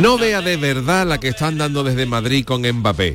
No vea de verdad la que están dando desde Madrid con Mbappé.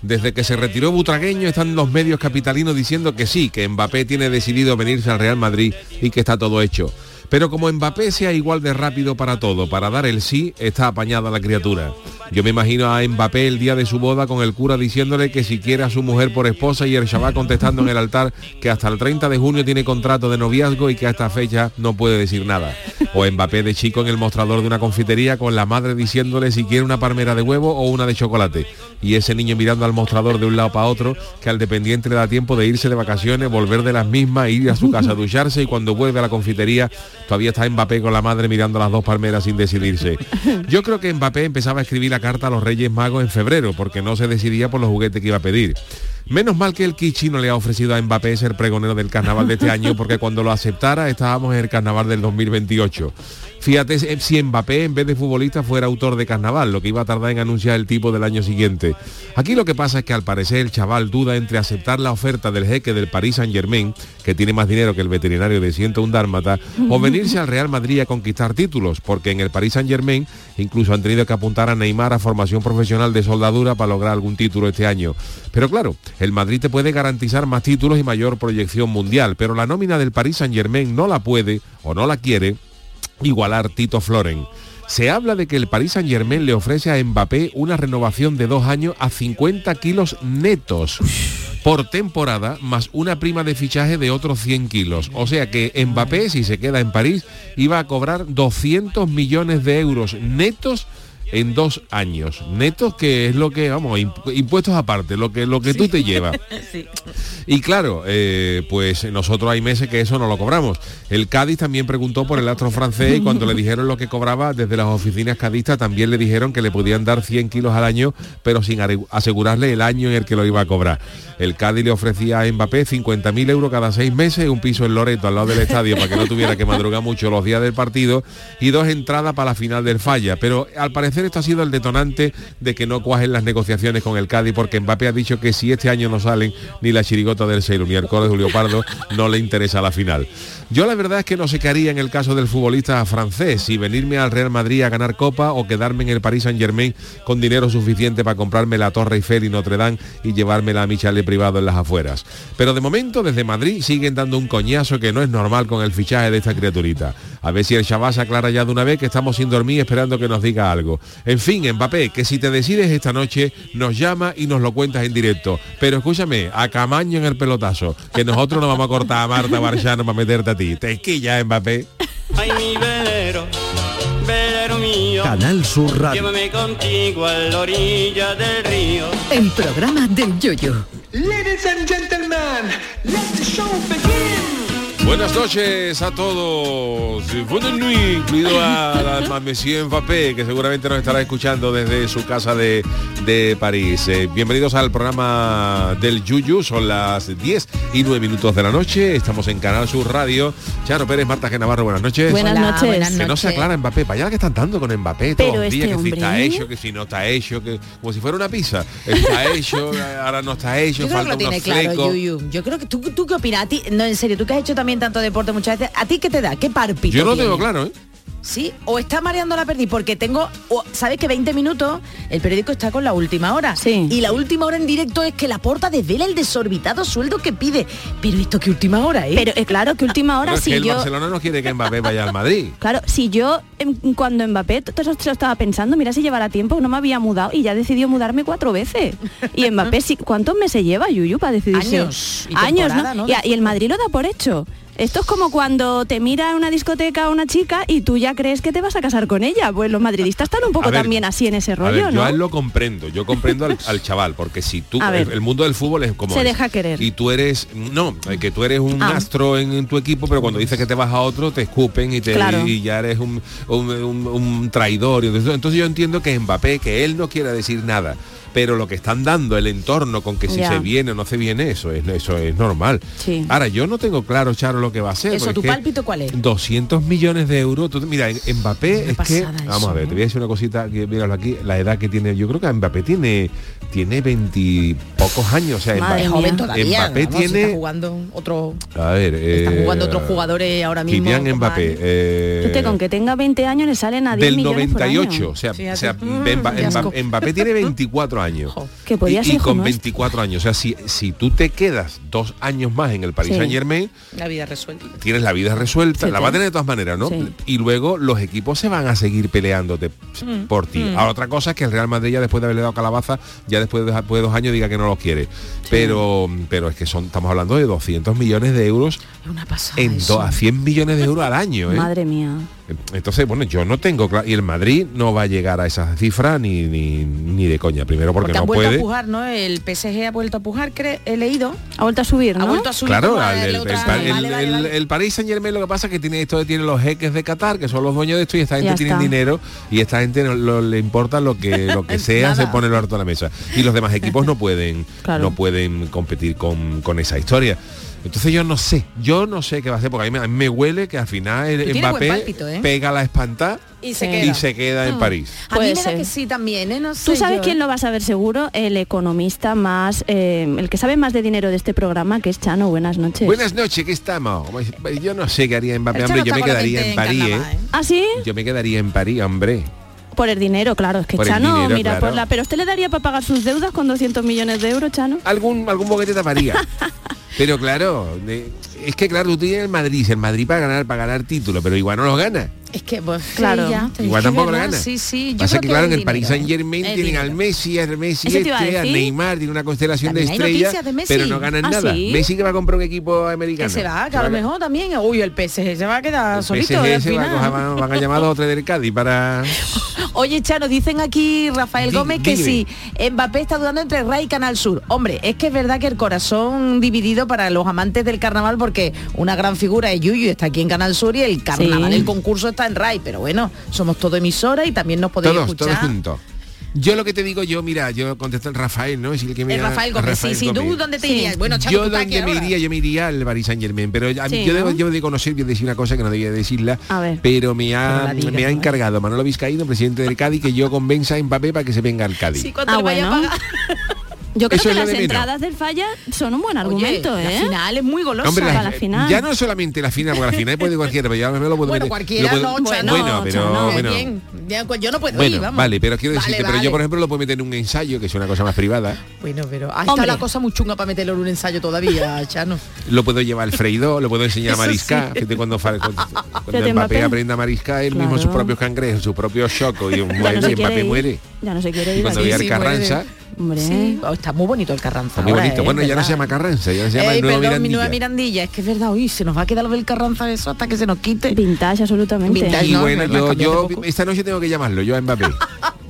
Desde que se retiró Butragueño están los medios capitalinos diciendo que sí, que Mbappé tiene decidido venirse al Real Madrid y que está todo hecho. Pero como Mbappé sea igual de rápido para todo, para dar el sí, está apañada la criatura. Yo me imagino a Mbappé el día de su boda con el cura diciéndole que si quiere a su mujer por esposa y el chaval contestando en el altar que hasta el 30 de junio tiene contrato de noviazgo y que a esta fecha no puede decir nada. O Mbappé de chico en el mostrador de una confitería con la madre diciéndole si quiere una palmera de huevo o una de chocolate. Y ese niño mirando al mostrador de un lado para otro, que al dependiente le da tiempo de irse de vacaciones, volver de las mismas, ir a su casa a ducharse y cuando vuelve a la confitería todavía está Mbappé con la madre mirando las dos palmeras sin decidirse. Yo creo que Mbappé empezaba a escribir la carta a los Reyes Magos en febrero porque no se decidía por los juguetes que iba a pedir. Menos mal que el Kichi no le ha ofrecido a Mbappé ser pregonero del carnaval de este año porque cuando lo aceptara estábamos en el carnaval del 2028. Fíjate si Mbappé en vez de futbolista fuera autor de carnaval, lo que iba a tardar en anunciar el tipo del año siguiente. Aquí lo que pasa es que al parecer el chaval duda entre aceptar la oferta del jeque del Paris Saint Germain, que tiene más dinero que el veterinario de 101 Dálmata, o venirse al Real Madrid a conquistar títulos, porque en el Paris Saint Germain incluso han tenido que apuntar a Neymar a formación profesional de soldadura para lograr algún título este año. Pero claro, el Madrid te puede garantizar más títulos y mayor proyección mundial, pero la nómina del Paris Saint Germain no la puede o no la quiere igualar Tito Floren. Se habla de que el Paris Saint Germain le ofrece a Mbappé una renovación de dos años a 50 kilos netos por temporada, más una prima de fichaje de otros 100 kilos. O sea que Mbappé, si se queda en París, iba a cobrar 200 millones de euros netos en dos años. Netos que es lo que, vamos, impuestos aparte, lo que, lo que tú te llevas. Y claro, eh, pues nosotros hay meses que eso no lo cobramos. El Cádiz también preguntó por el astro francés y cuando le dijeron lo que cobraba desde las oficinas cadistas también le dijeron que le podían dar 100 kilos al año, pero sin asegurarle el año en el que lo iba a cobrar. El Cádiz le ofrecía a Mbappé 50.000 euros cada seis meses, un piso en Loreto al lado del estadio para que no tuviera que madrugar mucho los días del partido y dos entradas para la final del falla. Pero al parecer esto ha sido el detonante de que no cuajen las negociaciones con el Cádiz porque Mbappé ha dicho que si este año no salen ni la chirigota del Seilu ni el Coro de Julio Pardo no le interesa la final. Yo la verdad es que no sé qué haría en el caso del futbolista francés, si venirme al Real Madrid a ganar copa o quedarme en el Paris Saint Germain con dinero suficiente para comprarme la Torre Eiffel y Notre Dame y llevármela a mi chalet privado en las afueras. Pero de momento desde Madrid siguen dando un coñazo que no es normal con el fichaje de esta criaturita. A ver si el Shabazz aclara ya de una vez que estamos sin dormir esperando que nos diga algo. En fin, Mbappé, que si te decides esta noche, nos llama y nos lo cuentas en directo. Pero escúchame, a Camaño en el pelotazo, que nosotros nos vamos a cortar a Marta Barchano para meterte a ti. Te esquilla, Mbappé. Ay, mi velero, velero mío. Canal Sur Radio. Llévame contigo a la orilla del río. El programa del Yoyo. Ladies and gentlemen, let the show begin. Buenas noches a todos. Buenas noches, incluido a, a Monsieur Mbappé, que seguramente nos estará escuchando desde su casa de, de París. Eh, bienvenidos al programa del Yuyu. Son las 10 y 9 minutos de la noche. Estamos en Canal Sur Radio. Charo Pérez, Marta G. Navarro, buenas noches. Buenas Hola, noches. buenas Que no se aclara Mbappé, para allá que están dando con Mbappé Pero todos los días, este que si está hecho, que si no está hecho, que como si fuera una pizza. Está hecho, ahora no está hecho, Yo creo que falta lo tiene unos claro, flecos. Yuyu. Yo creo que tú, tú qué opinas, a ti, no en serio, tú que has hecho también tanto deporte muchas veces, ¿a ti qué te da? ¿Qué parpito? Yo no lo tiene? tengo claro, ¿eh? Sí, o está mareando la perdiz porque tengo, o, sabes que 20 minutos el periódico está con la última hora. Sí. Y la última hora en directo es que la porta desvela el desorbitado sueldo que pide. Pero esto qué última hora, ¿eh? Pero eh, claro que última hora es si que el yo Barcelona no quiere que Mbappé vaya al Madrid. Claro, si yo em, cuando Mbappé todo eso lo estaba pensando, mira si llevará tiempo, no me había mudado y ya decidió mudarme cuatro veces. Y Mbappé, sí, ¿cuántos meses lleva Yuyu para decidirse? Años y Años, ¿no? ¿no? Y, a- y el Madrid lo da por hecho. Esto es como cuando te mira en una discoteca una chica y tú ya crees que te vas a casar con ella. Pues los madridistas están un poco ver, también así en ese A rollo, ver, ¿no? yo a él lo comprendo, yo comprendo al, al chaval, porque si tú, el, el mundo del fútbol es como Se es. deja querer. Y tú eres, no, que tú eres un Ah. astro en, en tu equipo, pero cuando dices que te vas a otro, te escupen y, te, Claro. y ya eres un, un- un- un traidor. Y Entonces, entonces yo entiendo que Mbappé, que él no quiera decir nada, pero lo que están dando, el entorno con que si Ya. se viene o no se viene, eso es, eso es normal. Sí. Ahora, yo no tengo claro, Charo, lo que va a hacer. Eso, ¿tu es pálpito cuál es? 200 millones de euros. Tú- mira, en- Mbappé es que, pasada vamos eso, a ver, ¿eh? te voy a decir una cosita, que míralo aquí, la edad que tiene, yo creo que Mbappé tiene tiene 20 pocos años, o sea, Madre Es Mbappé, joven todavía. Mbappé vamos, tiene- está jugando otro. a ver, Están eh, jugando otros jugadores ahora mismo. Kylian Mbappé, eh, Usted con que tenga 20 años le salen a 10 del millones por año. 98, o sea, o Fíjate. sea, Mm, Mba- qué asco. Mba- Mbappé tiene 24 años. Jo. Que podía y, ser y con nuestro. 24 años, o sea, si, si tú te quedas dos años más en el Paris Sí. Saint Germain, La vida resuelta. tienes la vida resuelta, Sí, la va a tener de todas maneras, ¿no? Sí. Y luego los equipos se van a seguir peleándote Mm, por ti. Ahora otra cosa es que el Real Madrid ya después de haberle dado calabaza, ya después de, después de dos años diga que no los quiere. Pero pero es que son estamos hablando de 200 millones de euros Es una pasada. en eso. do- a 100 millones de euros al año, ¿eh? Madre mía. Entonces, bueno, yo no tengo claro. Y el Madrid no va a llegar a esa cifra ni, ni, ni de coña. Primero porque, Porque no han vuelto puede. a pujar, ¿no? El PSG ha vuelto a pujar, he leído. Ha vuelto a subir, ¿no? Ha vuelto a subir. Claro, el, el- el- vale, el- vale, el- vale. el Paris Saint Germain lo que pasa es que tiene esto tiene los jeques de Qatar, que son los dueños de esto, y esta gente tiene dinero y esta gente no no le importa lo que lo que sea, se pone el harto a la mesa. Y los demás equipos no pueden, Claro. no pueden competir con, con esa historia. Entonces yo no sé, yo no sé qué va a hacer, porque a mí, me- a mí me huele que al final el Mbappé pálpito, ¿eh? pega la espantada Y se Sí. queda. y se queda en París. A mí me da que sí también, ¿eh? No sé Tú sabes yo, quién ¿eh? lo va a saber seguro, el economista más, eh, el que sabe más de dinero de este programa, que es Chano. Buenas noches. Buenas noches, ¿qué estamos? Yo no sé qué haría Mbappé, hombre, yo me quedaría en París, ¿eh? carnaval, ¿eh? ¿Ah, sí? Yo me quedaría en París, hombre. Por el dinero, claro. Es que Por el Chano, dinero, mira, claro. por la... Pero usted le daría para pagar sus deudas con 200 millones de euros, Chano. algún algún boquete taparía. pero claro, es que claro, tú tienes el Madrid, el Madrid para ganar, para ganar título, pero igual no los gana. Es que, pues, Claro. sí, ya, te- Igual tampoco lo verdad, gana. Sí, sí. Yo Pasa creo que claro, en el es Paris dinero. Saint Germain Es tienen al dinero. Messi, al Messi Eso te iba a este, a. Neymar, tiene una constelación de También hay estrellas, noticias de Messi. pero no ganan ¿Ah, nada. sí? Messi que va a comprar un equipo americano. Que se va, que a lo mejor también. Uy, el PSG se va a quedar El solito. PSG al se va a coger- van, van a llamar a los tres del Cádiz para... Oye, Chano, dicen aquí Rafael Gómez que dime. sí, Mbappé está dudando entre Rai y Canal Sur. Hombre, es que es verdad que el corazón dividido para los amantes del carnaval, porque una gran figura es Yuyu, está aquí en Canal Sur y el carnaval, Sí. el concurso está en Rai, pero bueno, somos todo emisora y también nos podéis Todos, todos escuchar. juntos. Yo lo que te digo, yo, mira, yo contesto el Rafael, ¿no? Es el que me El Rafael Gómez, sí, sí, ¿tú dónde te Sí. irías? Bueno, yo me ahora. iría, yo me iría al Paris Saint Germain, pero a mí- Sí, yo, debo, ¿no? yo de conocer, voy a decir una cosa que no debía decirla, A ver. pero me ha, la digas, me ha ¿no? encargado Manolo Vizcaíno, presidente del Cádiz, que yo convenza a Mbappé para que se venga al Cádiz. Sí, cuando Ah, le vaya bueno. a pagar. Yo creo Eso que las de entradas del falla son un buen Oye, argumento, la ¿eh? final es muy golosa. Hombre, para la- la final. ya no solamente la final, porque la final puede cualquiera, pero ya me lo puedo Bueno, meter- cualquiera lo puedo- no, bueno, pero Chano, bueno. Bien, pues yo no puedo Bueno, ir, vamos. vale, pero quiero Vale, decirte, pero yo por ejemplo lo puedo meter en un ensayo, que es una cosa más privada. Bueno, pero ahí está Hombre. la cosa muy chunga para meterlo en un ensayo todavía, Chano. Lo puedo llevar al freído, lo puedo enseñar a mariscar. sí. Fíjate cuando, cuando, cuando Fíjate, Mbappé Mbappé. aprenda a mariscar él mismo sus Claro. propios cangrejos, su propio choco y, Ya muere, no Mbappé muere. Ya no se quiere Y ir. cuando sí, el Carranza, muere. Hombre. Sí, oh, está muy bonito el Carranza. está muy bonito. Bueno, ya no se llama Carranza, ya se llama Ey, el nuevo perdón, mi Mirandilla. nueva Mirandilla, es que es verdad, uy, se nos va a quedar lo del Carranza eso hasta que se nos quite. Vintage, absolutamente. Vintage. Y no, bueno, no, no, yo, yo esta noche tengo que llamarlo, yo a Mbappé.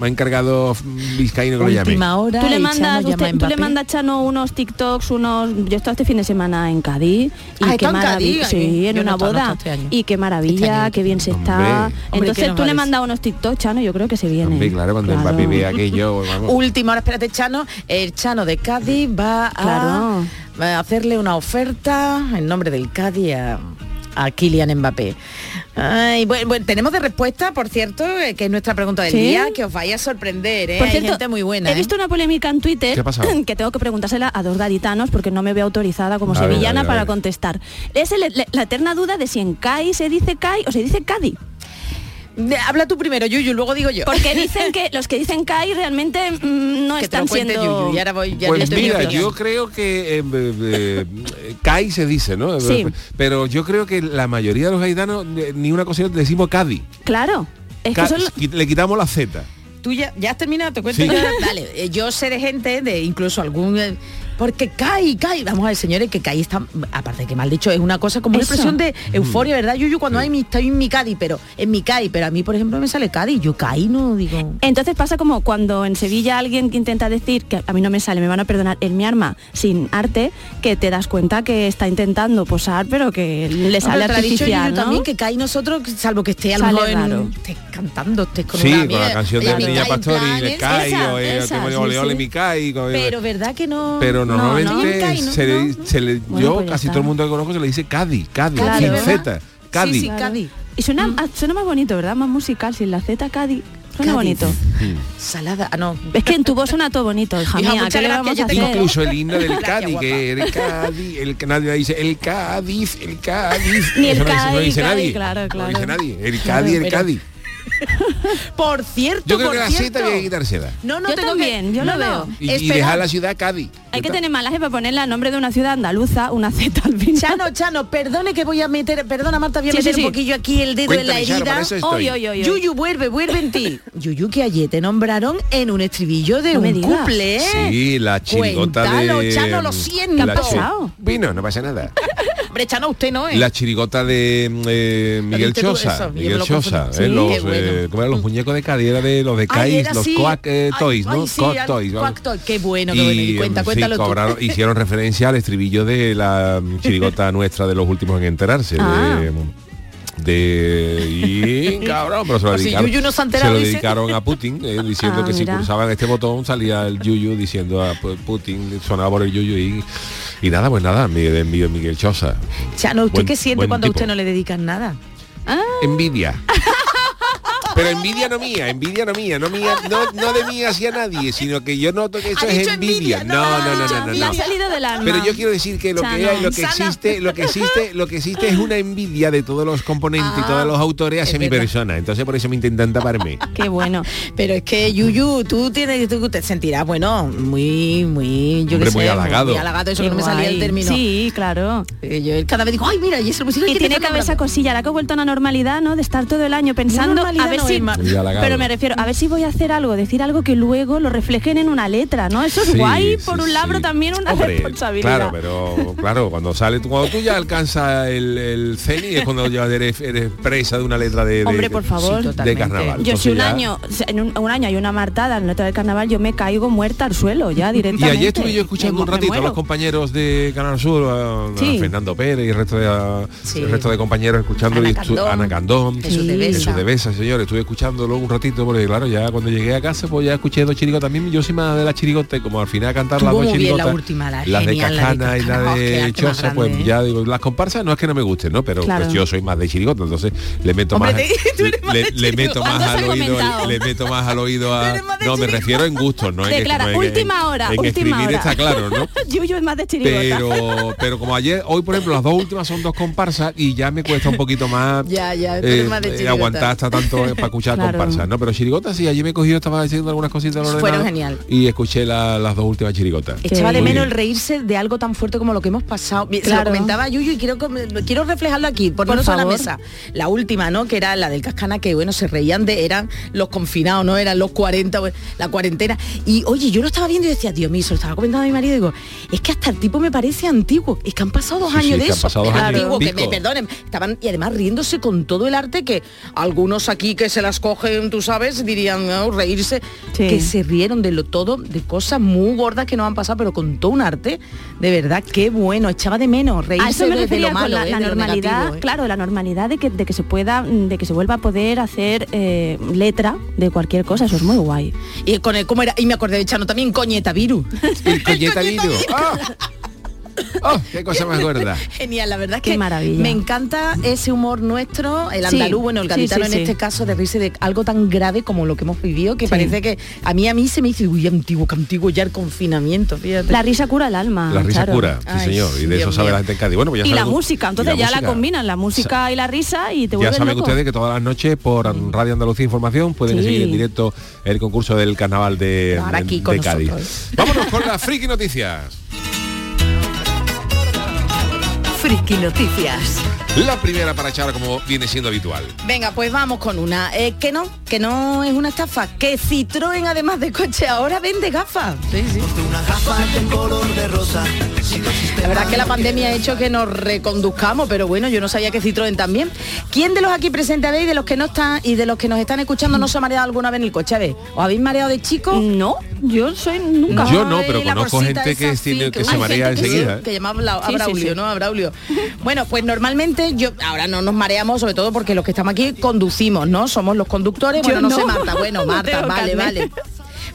Me ha encargado Vizcaíno que lo llame. Última hora. Tú le mandas, Chano usted- tú le mandas Chano unos TikToks, unos. Yo he estado este fin de semana en Cádiz y Ah, qué maravilla. Sí, en yo una no boda. este y qué maravilla, Este año qué bien se Hombre. está. Hombre, ¿qué Entonces tú le mandas unos TikToks, Chano, yo creo que se viene. Hombre, claro, cuando Claro. Vea aquello, vamos. Última hora, espérate, Chano. El Chano de Cádiz va a, Claro. va a hacerle una oferta en nombre del Cádiz a, a Kylian Mbappé. Ay, bueno, bueno, tenemos de respuesta, por cierto, eh, que es nuestra pregunta del ¿Sí? día, que os vaya a sorprender, ¿eh? Por Hay gente muy buena. he ¿eh? visto una polémica en Twitter ¿Qué ha pasado? que tengo que preguntársela a dos gaditanos porque no me veo autorizada como A ver, sevillana a ver, a para contestar. Es el- la, la eterna duda de si en CAI se dice CAI o se dice Cádiz. Habla tú primero, Yuyu, luego digo yo. Porque dicen que los que dicen CAI realmente mm, no que te lo están siendo... Yuyu, y ahora voy, ya Pues mira, yo creo que eh, eh, eh, Kai se dice, ¿no? Sí. Pero yo creo que la mayoría de los gaitanos eh, ni una cosa decimos Cádiz. Claro. Es que Ca- Le quitamos la Z. ¿Tú ya, ya has terminado? ¿Te cuento Sí. yo? Dale, yo sé de gente, de incluso algún eh, Porque cae, cae. Vamos a ver, señores, que cae está, aparte de que mal dicho, es una cosa como una expresión de euforia, ¿verdad? Yuyu, cuando hay mi, estoy en mi Cádiz, pero en mi Cádiz, pero a mí, por ejemplo, me sale Cádiz, yo caí, no digo. Entonces pasa como cuando en Sevilla alguien que intenta decir, que a mí no me sale, me van a perdonar, el mi arma sin arte, que te das cuenta que está intentando posar, pero que le No, sale dicho artificial, Yuyu ¿no? también que caí nosotros, salvo que esté a lo mejor en- estés cantando, estés con Sí, una con la canción de Niña Pastori, le cae, eh, ole, ole, mi cae, co- Pero verdad que no. pero no, normalmente no. ¿no? se, le, se le- Bueno, yo pues casi está. todo el mundo que conozco se le dice Cádiz, Cádiz, Cádiz, sin. Z, Cádiz. Sí, sí, Claro. Cádiz. Y suena, Mm. suena más bonito, ¿verdad? Más musical, sin la Z, Cádiz. Suena Cádiz. bonito. Salada, ah, no. Es que en tu voz suena todo bonito, hija Hija, mía. ¿Qué le vamos a hacer? Incluso el himno del Cádiz, que el Cádiz, el que nadie dice el Cádiz, el Cádiz. Ni el Eso no dice- no Cádiz, dice Cádiz, nadie. claro, No claro. dice nadie. El Cádiz, el pero- Cádiz. Por cierto, Yo creo por que la cierto. Z había que quitársela. No, no Yo tengo también, que... yo lo no, veo. Y, y dejar la ciudad Cádiz. Hay que tener malaje para ponerle al nombre de una ciudad andaluza, una Z al final. Chano, Chano, perdone que voy a meter, perdona Marta, voy a Sí, meter sí, un sí. poquillo aquí el dedo en la Cuéntame, Charo, herida. estoy. Oy, oy, oy, oy. Yuyu, vuelve, vuelve en ti. Yuyu, que ayer te nombraron en un estribillo de No un ¿eh? Sí, la chirigota Cuéntalo, de... Chano, lo siento. ¿Qué ha pasado? Vino, no pasa nada. Hombre, Chano, usted no, ¿eh? La chirigota de eh, Miguel? Chosa. Eso, Miguel lo Chosa. eh, los, qué bueno. eh, ¿cómo eran los muñecos de Cádiz? Era de los de Ay, Cádiz, los así. Coac Ay, Toys, ay, ¿no? sí, Coac Toys. Coac Toys. Qué bueno, qué bueno. Y cuenta, tú. cobraron- hicieron referencia al estribillo de la mm, chirigota nuestra de los últimos en enterarse. Ah. De, de y cabrón pero se lo dedicaron, no se se lo dedicaron a Putin eh, diciendo Ah, que si pulsaban este botón salía el Yuyu diciendo a Pu- Putin sonaba por el Yuyu y y nada pues nada mi de Miguel, Miguel Chosa. Chano, ¿usted Buen- qué siente cuando a usted no le dedican nada? envidia pero envidia no mía, envidia no mía, no mía, no, no de mí hacia nadie, sino que yo noto que eso Ha es envidia. envidia, No, no, no, no, ha no, no, Me no. ha salido del alma. Pero yo quiero decir que lo que, hay, lo que existe, lo que existe, lo que existe es una envidia de todos los componentes y Ah, todos los autores hacia mi persona. Entonces por eso me intentan taparme. Qué bueno. Pero es que Yuyu, tú tienes, tú te sentirás, bueno, muy, muy, yo Hombre, qué sé, muy halagado. Muy halagado, eso que no me salía el término. Sí, claro. Eh, Yo cada vez digo, ay, mira, y eso pues, Y tiene que haber esa cosilla, ahora que he vuelto a una normalidad, ¿no? De estar todo el año pensando normalidad a ver Pero me refiero, a ver si voy a hacer algo, decir algo que luego lo reflejen en una letra, ¿no? Eso es Sí, guay, sí, por un pero también una Hombre, responsabilidad. Claro, pero claro, cuando sale tú, cuando tú ya alcanzas el, el ceni es cuando ya eres, eres presa de una letra de, de- Hombre, por favor. Sí, de carnaval. Yo si un ya- año, en un, un año hay una martada en la letra del carnaval, yo me caigo muerta al suelo ya Y directamente. ayer estuve yo escuchando Me- un ratito a los compañeros de Canal Sur, a. Fernando Pérez y el resto de, a- Sí. el resto de compañeros escuchando Ana y Candón, Ana Candón, Jesús de. Besa. Jesús de Besa, señor, estuve escuchándolo un ratito porque claro, ya cuando llegué a casa pues ya escuché dos chirigotas también, yo soy más de la chirigota y como al final cantar las dos muy bien la chirigotas, última, la las de genial, la de Cajana y la oh, de Chosa, pues ¿eh? ya digo, las comparsas no es que no me gusten, ¿no? Pero Claro. pues yo soy más de chirigota, entonces le meto Hombre, más te- le, meto más ¿Cuánto al oído, le meto más al oído a No, me refiero en gustos, no en Declara, en- en- última hora, en última escribir hora. está claro, ¿no? Yuyu es más de chirigota. pero pero como ayer hoy por ejemplo las dos últimas son dos comparsas y ya me cuesta un poquito más Ya, ya, eh, más de eh, aguantar hasta tanto para escuchar Claro. comparsas no pero chirigotas sí allí me he cogido estaba haciendo algunas cositas Fueron genial. y escuché la- las dos últimas chirigotas Echaba de Muy menos bien. el reírse de algo tan fuerte como lo que hemos pasado. Se lo Claro. comentaba Yuyu y quiero, quiero reflejarlo aquí, ponerlo Por sobre la mesa. La última, ¿no? Que era la del Cascana, que bueno, se reían de, eran los confinados, ¿no? Eran los 40, pues, la cuarentena. Y oye, yo lo estaba viendo y decía, Dios mío, se lo estaba comentando a mi marido, digo, es que hasta el tipo me parece antiguo. Es que han pasado dos Sí, sí, años de que han eso. pasado dos Es años y antiguo, que me perdonen. Estaban, y además riéndose con todo el arte que algunos aquí que se las cogen, tú sabes, dirían, "No, reírse. Sí. Que se rieron de lo todo, de cosas muy gordas que nos han pasado, pero con todo un arte, de verdad, qué bueno, echaba de menos reírse a eso me de, de refería lo malo, con la, eh, la normalidad, negativo, eh. claro, la normalidad de que, de que se pueda, de que se vuelva a poder hacer eh, letra de cualquier cosa, eso es muy guay. Y con el, ¿cómo era? Y me acordé de Chano también, coñeta virus. el coñeta ¡Ah! ¡Oh! qué cosa más gorda Genial, la verdad es Qué que maravilla. me encanta ese humor nuestro, el Sí, andaluz, bueno, el gaditano sí, en sí. este caso, de reírse de algo tan grave como lo que hemos vivido, que Sí. parece que a mí a mí se me dice, uy, antiguo, que antiguo ya el confinamiento, fíjate. La risa cura el alma. la risa cura sí Ay, señor y de eso sabe mío. la gente en Cádiz bueno pues ya Y la música, entonces ya la combinan, la música y la risa y te Ya saben loco. ustedes que todas las noches por Radio Andalucía Información pueden Sí. seguir en directo el concurso del carnaval de, aquí de con Cádiz. nosotros. Vámonos con las friki noticias. Friki Noticias. La primera para echar como viene siendo habitual. Venga, pues vamos con una. Eh, que no, que no es una estafa. Que Citroën, además de coche, ahora vende gafas. Sí, sí. La verdad es que la pandemia ha hecho que nos reconduzcamos, pero bueno, yo no sabía que Citroën también. ¿Quién de los aquí presentes habéis, de los que no están y de los que nos están escuchando, no se ha mareado alguna vez en el coche? A ver, ¿os habéis mareado de chico? No, yo soy nunca. Yo no, pero conozco bolsita gente que, esa, tiene- sí, que hay se marea que sí, enseguida. ¿eh? que llamaba a Sí, sí, Braulio, sí. ¿no? A Braulio. Bueno, pues normalmente yo ahora no nos mareamos, sobre todo porque los que estamos aquí conducimos, ¿no? Somos los conductores. Bueno, no, no. sé, Marta. Bueno, No Marta, vale, vale.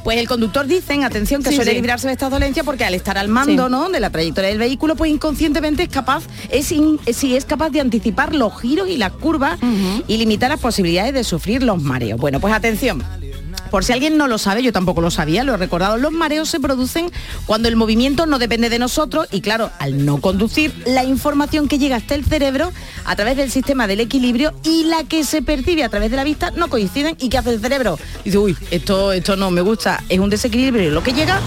Pues el conductor dicen, atención, que Sí, suele sí. librarse de estas dolencias porque al estar al mando, Sí. ¿no? De la trayectoria del vehículo, pues inconscientemente es capaz, es in- sí, es capaz de anticipar los giros y las curvas y limitar las posibilidades de sufrir los mareos. Bueno, pues atención. Por si alguien no lo sabe, yo tampoco lo sabía, lo he recordado, los mareos se producen cuando el movimiento no depende de nosotros y claro, al no conducir, la información que llega hasta el cerebro a través del sistema del equilibrio y la que se percibe a través de la vista no coinciden y ¿qué hace el cerebro? Dice, uy, esto, esto no me gusta, es un desequilibrio lo que llega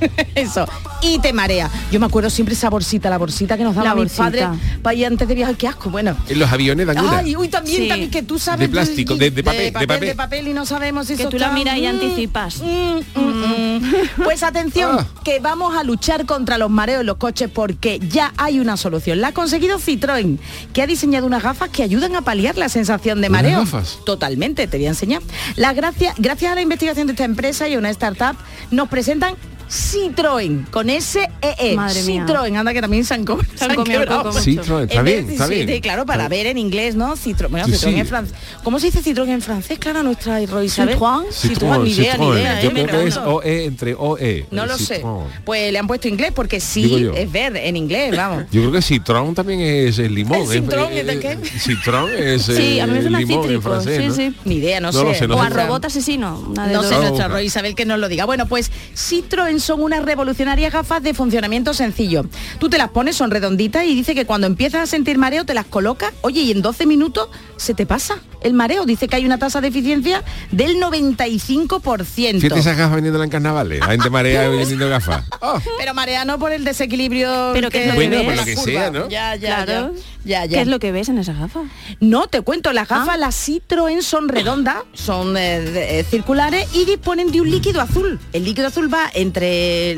eso. Y te marea. Yo me acuerdo siempre esa bolsita, la bolsita que nos daban La mis bolsita. padres para ir antes de viajar. Qué asco, bueno. En los aviones dan una. Ay, uy, también, Sí. también que tú sabes. De plástico, de- de papel, de papel, papel. de papel y no sabemos si Que eso tú la miras y Mm, anticipas. mm, mm, mm. Pues atención, Ah. que vamos a luchar contra los mareos en los coches porque ya hay una solución. La ha conseguido Citroën, que ha diseñado unas gafas que ayudan a paliar la sensación de ¿Unas mareo. gafas? Totalmente, te voy a enseñar. Las gracias, gracias a la investigación de esta empresa y una startup, nos presentan Citroën, con S-E-E. Madre mía. Citroën, anda que también se han, co- se han comido mucho. está En vez- bien, está sí, bien. sí, claro, para Está- ver en inglés, ¿no? Citroën, bueno, Sí, Citroën sí. en francés. ¿Cómo se dice Citroën en francés? Claro, nuestra Roy Isabel. Citroën. Citroën, ni idea, ni Citroën. idea. Yo ¿eh? creo que es. OE entre OE. No lo sé. Citroën. Pues le han puesto inglés porque sí es verde en inglés, vamos. Yo creo que Citrón también es el limón. ¿El Citrón es de qué? Citrón es Sí, a mí me suena cítrico. francés, sí, ¿no? sí. Ni idea, no, sé. o a robot asesino. No sé, No, nuestra. Roy Isabel que nos lo diga. Bueno, pues Citroën son unas revolucionarias gafas de funcionamiento sencillo. Tú te las pones, son redonditas y dice que cuando empiezas a sentir mareo te las colocas, oye, y en 12 minutos se te pasa el mareo. Dice que hay una tasa de eficiencia del 95%. Fíjate esas gafas vendiéndolas en carnavales. La gente marea vendiendo gafas. Oh, Pero marea no por el desequilibrio. Pero ¿qué es lo que Bueno, ves? por lo la que curva. sea, ¿no? Ya, ya, Claro. ya, ya, ya. ¿Qué es lo que ves en esas gafas? No, te cuento, las gafas, Ah. las Citroën son redondas, son eh, de- eh, circulares y disponen de un líquido azul. El líquido azul va entre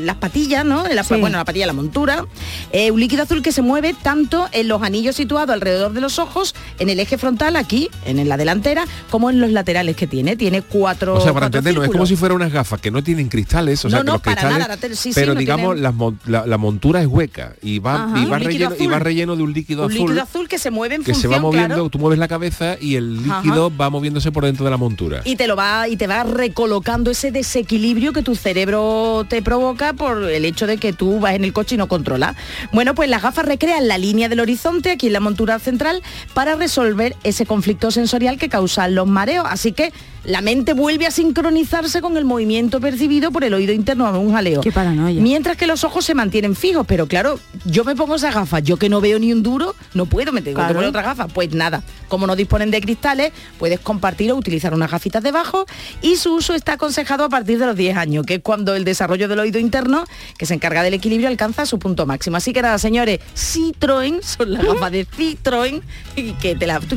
las patillas, ¿no? La, Sí. Bueno, la patilla, la montura. Eh, un líquido azul que se mueve tanto en los anillos situados alrededor de los ojos, en el eje frontal aquí, en la delantera, como en los laterales que tiene. Tiene cuatro. O sea, para entenderlo, es como si fueran unas gafas que no tienen cristales, o sea, No, que no, los para cristales, nada, la sí, pero no digamos tienen- la, la montura es hueca y va, Ajá. y va un relleno y va relleno de un líquido Un azul líquido azul que se mueve en que se va moviendo, claro, tú mueves la cabeza y el líquido va moviéndose por dentro de la montura. y te lo va y te va recolocando ese desequilibrio que tu cerebro te provoca por el hecho de que tú vas en el coche y no controlas. Bueno, pues las gafas recrean la línea del horizonte aquí en la montura central para resolver ese conflicto sensorial que causan los mareos. Así que la mente vuelve a sincronizarse con el movimiento percibido por el oído interno a un jaleo. Qué paranoia. Mientras que los ojos se mantienen fijos, pero claro, yo me pongo esas gafas, yo que no veo ni un duro, no puedo, me tengo que Claro. poner otra gafa. Pues nada, como no disponen de cristales, puedes compartir o utilizar unas gafitas debajo y su uso está aconsejado a partir de los 10 años, que es cuando el desarrollo del oído interno, que se encarga del equilibrio, alcanza su punto máximo. Así que nada, señores, Citroën, son las gafas de Citroën, y que te la... Tú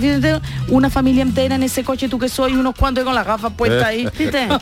una familia entera en ese coche, tú que soy, unos cuantos con las gafas puestas ahí. ¿Viste?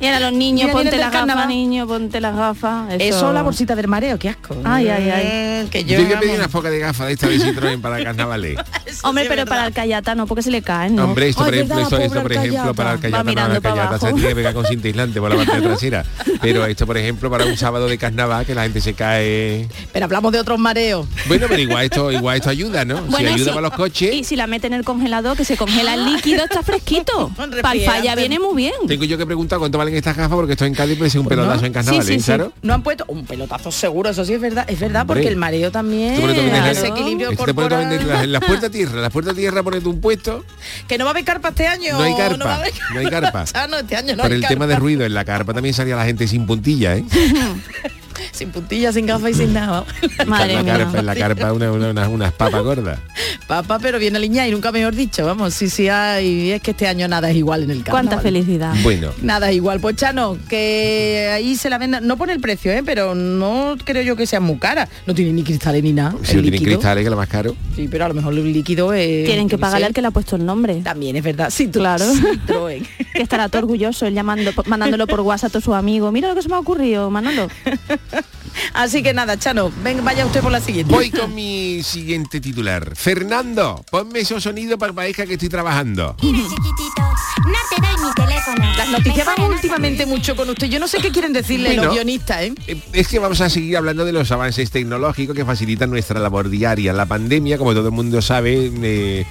Y ahora los niños, ponte las gafas, niño, ponte las gafas. Eso, la bolsita del mareo, qué asco. Ay, ay, ay. Mm, Que Yo, yo, que pedí unas pocas de gafas de esta de Citroën para carnavales. Hombre, sí pero verdad. para el cayata no, porque se le caen, ¿no? Hombre, esto Ay, por ejemplo, esto, por ejemplo, para el Va callata, no, callata se tiene que pegar con cinta aislante por la parte trasera. Pero esto, por ejemplo, para un sábado de carnaval, que la gente se cae... Pero hablamos de otros mareos. Bueno, pero igual esto, igual esto ayuda, ¿no? Bueno, si ayuda sí. para los coches... Y si la meten en el congelador, que se congela el líquido, está fresquito. Para el falla viene muy bien. Tengo yo que preguntar cuánto valen estas gafas porque estoy en Cádiz y puede ser un pelotazo en carnaval, Sí, sí, ¿eh, sí. Charo? No han puesto un pelotazo seguro, eso sí es verdad, es verdad, Hombre. porque el mareo también, en Claro. desequilibrio Este te pone todo corporal. en las, puertas tierra, las puertas tierra ponete un puesto, Que no va a haber carpa este año. no hay va a carpa, no hay carpa. Ah, no, este año no Por hay el tema de ruido, en la carpa también salía la gente sin puntilla, ¿eh? Sin puntillas, sin gafas y sin nada. Madre en la mía. carpa, en la carpa una, una- unas- unas papas gordas. Papá, pero viene aliñada y nunca mejor dicho, vamos, sí, sí, hay, es que este año nada es igual en el carnaval. Cuánta felicidad. Bueno, Nada es igual, pues Chano, que ahí se la venda, no pone el precio, ¿eh? pero no creo yo que sea muy cara. No tiene ni cristales ni nada. si el no tienen cristales, que es lo más caro. Sí, pero a lo mejor el líquido es... Tienen que pagarle al que le ha puesto el nombre. También es verdad, sí, Claro. Citroën. Que estará todo orgulloso él llamando, mandándolo por WhatsApp a todos sus amigos. Mira lo que se me ha ocurrido, Manolo. Así que nada, Chano, ven, vaya usted por la siguiente. Voy con mi siguiente titular. Fernando, ponme esos sonidos para que parezca que estoy trabajando. No te doy mi teléfono. Las noticias van últimamente mucho con usted. Yo no sé qué quieren decirle Bueno. los guionistas, ¿eh? Eh, Es que vamos a seguir hablando de los avances tecnológicos que facilitan nuestra labor diaria. La pandemia, como todo el mundo sabe, eh,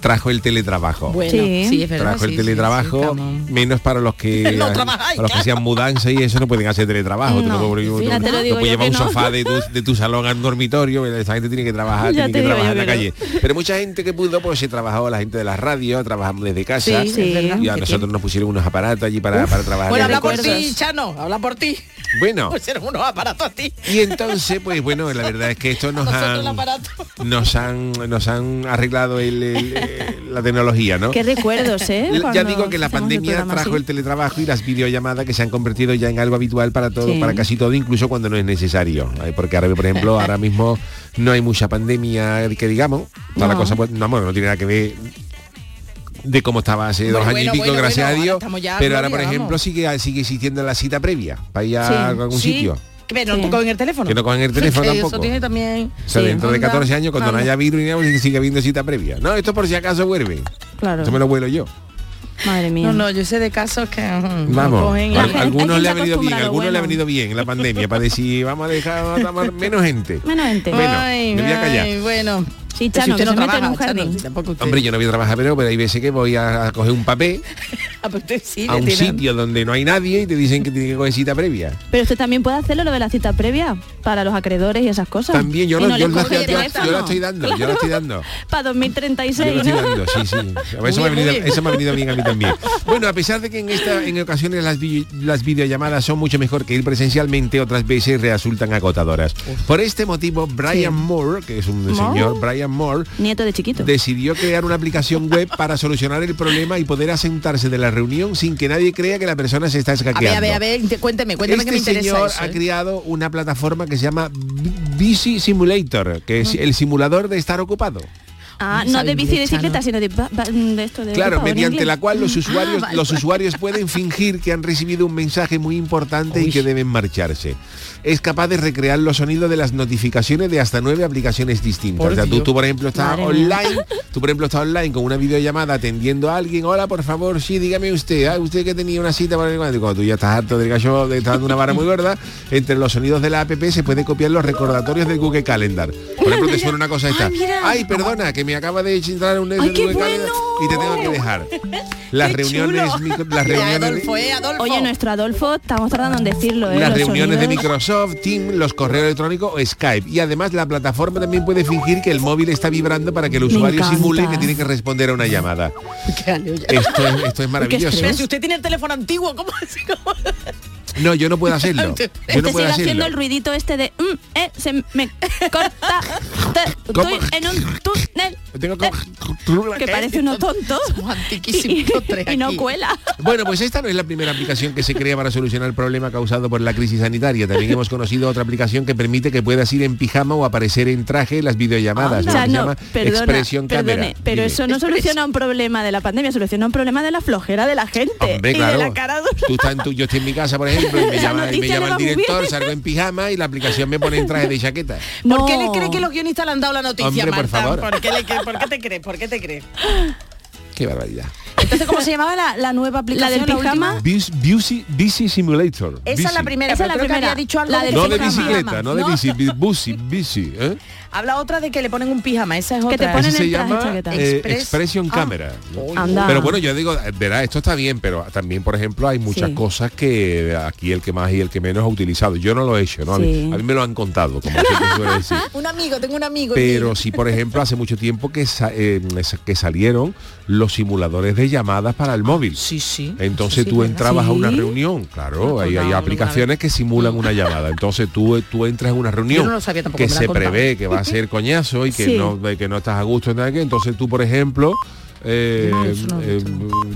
trajo el teletrabajo. Bueno, sí, Sí. es verdad. trajo el sí, sí, teletrabajo, sí, menos para los que No trabajáis, para los que sean mudanza y eso no pueden hacer teletrabajo. Tú No, no, puedes- no- ya te lo no puedes llevar un no. sofá de tu, de tu salón al dormitorio, esa gente tiene que trabajar, Ya tiene que trabajar en la calle. Pero mucha gente que pudo, pues se trabajó, la gente de la radio, trabajamos desde casa. Y a nosotros nos pusieron unos aparatos allí para, para trabajar. Bueno, en habla por ti, Chano, habla por ti. Bueno, Pusieron unos aparatos a ti. y entonces, pues bueno, la verdad es que esto nos el han, nos han, nos han arreglado el- la tecnología, ¿no? Qué recuerdos, ¿eh? Ya digo que la pandemia trajo así. el teletrabajo y las videollamadas que se han convertido ya en algo habitual para todo, Sí. para casi todo, incluso cuando no es necesario. Eh, Porque ahora, por ejemplo, ahora mismo no hay mucha pandemia que digamos. Toda la No. cosa pues, no, bueno, no tiene nada que ver de cómo estaba hace dos Bueno, años y pico, bueno, gracias bueno, a Dios. Pero ahora, por ejemplo, sigue, sigue existiendo la cita previa para ir a algún Sí. sitio. Pero no Sí. cogen el teléfono. Que no cogen el teléfono Que tampoco. Eso tiene también. O sea, Sí. dentro de Anda, 14 años, cuando no haya virus, ni nada, pues sigue habiendo cita previa. No, esto por si acaso vuelve. Claro. Eso me lo vuelo yo. Madre mía. No, no, yo sé de casos que mm, Vamos, cogen y- a- La gente- algunos le ha venido bien, algunos le ha venido bien la pandemia para decir vamos a dejar a menos gente. Menos gente. Bueno, Ay, me voy a callar. ay, bueno. Sí, Chano, si que usted se no mete en trabaja, un jardín. Chano, si tampoco usted- Hombre, yo no voy a trabajar, pero, pero hay veces que voy a, a coger un papel Ah, usted sí a un sitio donde no hay nadie y te dicen que tiene que coger cita previa. Pero usted también puede hacerlo lo de la cita previa para los acreedores y esas cosas. También yo, Y no, no yo, le la, coge yo- el yo- yo teléfono. la estoy dando, yo la estoy dando. Para Yo 2036, lo estoy ¿no? dando, sí, sí. Eso me, ha venido, bien. eso me ha venido bien a mí también. Bueno, a pesar de que en esta, en ocasiones las, vi- las videollamadas son mucho mejor que ir presencialmente, otras veces resultan agotadoras. Por este motivo, Brian Moore, que es un Moore. señor, Brian Moore, Nieto de chiquito. decidió crear una aplicación web para solucionar el problema y poder asentarse de la reunión sin que nadie crea que la persona se está A ver, escaqueando. a ver, a ver, te- cuénteme, cuénteme que me este interesa señor eso, ha ¿eh? creado una plataforma que se llama Busy Simulator, que es el simulador de estar ocupado. Ah, No de bici y bicicleta, sino de, ba- de esto de Claro, mediante la cual los usuarios, vale, los usuarios pueden fingir que han recibido un mensaje muy importante y que deben marcharse. Es capaz de recrear los sonidos de las notificaciones de hasta nueve aplicaciones distintas. Por O sea, tú, por ejemplo, estás Madre mía. online, tú, por ejemplo, estás online con una videollamada atendiendo a alguien. Hola, por favor, sí, dígame usted. Ah, usted que tenía una cita para el cuando tú ya estás harto del gallo, estar dando una vara muy gorda, entre los sonidos de la app se puede copiar los recordatorios del Google Calendar. Por ejemplo, te suena una cosa esta. Ay, perdona, que me acaba de entrar un Ay, qué bueno. y te tengo que dejar. Las Qué reuniones, chulo. las reuniones, Adolfo, eh, Adolfo. Oye, nuestro Adolfo, estamos tardando en decirlo, ¿eh? las Los reuniones de. Microsoft, Teams, los correos electrónicos o Skype. Y además la plataforma también puede fingir que el móvil está vibrando para que el usuario simule que tiene que responder a una llamada. Esto es, esto es maravilloso. Si usted tiene el teléfono antiguo, ¿cómo así? ¿Cómo? No, yo no puedo hacerlo. Yo no Usted puedo sigue haciendo el ruidito este de mm, eh, se me corta. estoy en un túnel. Tengo que- que parece uno tonto. Somos Y, no cuela. Bueno, pues esta no es la primera aplicación que se crea para solucionar el problema causado por la crisis sanitaria. También hemos conocido otra aplicación que permite que puedas ir en pijama o aparecer en traje en las videollamadas. O lo sea, no, llama perdona, Expression perdone, Camera. pero Dime. eso no soluciona un problema de la pandemia, soluciona un problema de la flojera de la gente Hombre, y claro. de la cara dura. Tú estás en tu- yo estoy en mi casa, por ejemplo, y me llama, y me el director, salgo en pijama y la aplicación me pone en traje de chaqueta. ¿Por No. qué le cree que los guionistas le han dado la noticia, Hombre, por Marta? favor. ¿Por qué, le cre- ¿Por qué te crees? ¿Por qué te crees? Qué barbaridad. Entonces, ¿cómo se llamaba la, la nueva La aplicación? del pijama. Bus- Busy, busy Simulator. Esa es la primera, Esa es la primera. había dicho algo La del No de bicicleta, no de No, bici, bi- busy, busy. ¿eh? Habla otra de que le ponen un pijama, esa es Que te otra. ponen se llama chaqueta. eh, Express- Expression Ah. Camera. Anda. Pero bueno, yo digo, verá, esto está bien, pero también, por ejemplo, hay muchas Sí. cosas que aquí el que más y el que menos ha utilizado. Yo no lo he hecho, ¿no? A, mí, a me lo han contado, como siempre suele decir. Un amigo, tengo un amigo. Pero sí, por ejemplo, hace mucho tiempo que, sa- eh, que salieron los simuladores de llamadas para el móvil. Sí, sí. Entonces Sí, tú entrabas a una reunión, claro, hay, aplicaciones que simulan una llamada. Entonces tú, tú entras en una reunión no lo sabía tampoco, que se prevé que va a ser coñazo y que Sí. no que no estás a gusto en nada que entonces tú por ejemplo eh, No, no eh,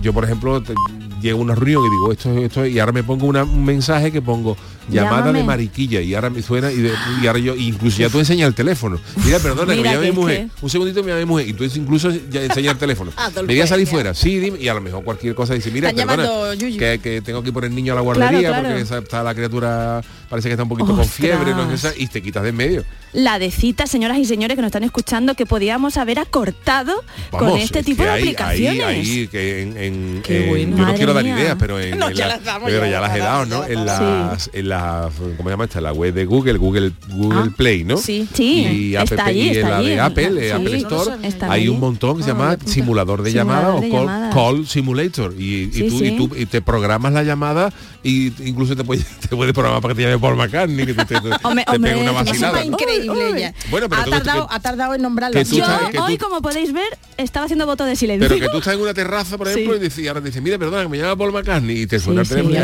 yo por ejemplo te- llego a una reunión y digo esto esto y ahora me pongo una- un mensaje que pongo llamada Llámame. de mariquilla y ahora me suena y, de- y ahora yo incluso ya tú enseñas el teléfono. Mira perdona que me que mi es mujer que- un segundito me llama mi mujer. Y tú incluso ya enseñas el teléfono. Adolfo, me voy a salir fuera. Sí dime y a lo mejor cualquier cosa dice mira Están perdona que, que tengo que ir por el niño a la guardería Claro, claro. porque esa- está la criatura parece que está un poquito con fiebre no sé, y te quitas de en medio. La de citas, señoras y señores que nos están escuchando, que podíamos haber acortado con este es tipo de hay- aplicaciones. Hay, hay que en, en- Qué en- bueno. yo no quiero dar ideas, pero en, No, en ya la- las damos, pero ya ya las he dado, ¿no? En las la, ¿cómo se llama esta? La web de Google, Google, Google Ah, Play, ¿no? sí. Sí, y está app, allí, y está la allí, de Apple, sí, Apple Store, hay allí. un montón que se Ah, llama simulador de Simulador llamada o call, simulator y, y Sí, tú, sí. y tú y te programas la llamada y incluso te puedes te puedes programar para que te llame Paul McCartney que te, te, te- Hombre, te hombre, pegue una vacilada. es increíble ella. Bueno, pero ha, tú- tardado, que- ha tardado en tú Yo sabes que tú- hoy, como podéis ver, estaba haciendo voto de silencio. Pero que tú estás en una terraza, por ejemplo, Sí. y, ahora te dices, mira, perdona, que me llama Paul McCartney y te suena Sí, el teléfono sí, y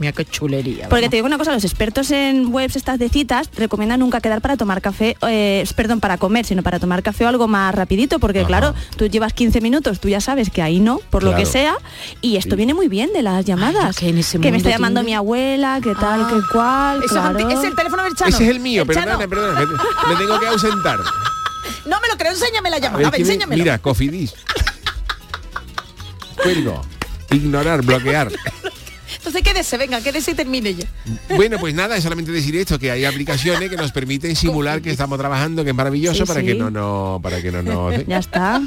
Mira es qué chulería Porque te digo una cosa, los expertos en webs estas de citas recomiendan nunca quedar para tomar café, eh, perdón, para comer, sino para tomar café o algo más rapidito, porque Ajá. claro, tú llevas 15 minutos, tú ya sabes que ahí no, por lo que sea, y esto viene muy bien de las llamadas. que en ese me está llamando mi abuela, que tal, Ah. que cual, Eso es claro. anti- es el teléfono del Chano. Ese es el mío, El perdona, Chano. perdona, me, me tengo que ausentar. No me lo creo, enséñame la A llamada. ver, A ver, me- enséñamelo. mira, Cofidis. Cuelgo. Ignorar, bloquear. Entonces quédese, venga, quédese y termine ya. Bueno, pues nada, es solamente decir esto, que hay aplicaciones que nos permiten simular que estamos trabajando, que es maravilloso Sí, para sí. que no no para que no nos Ya está.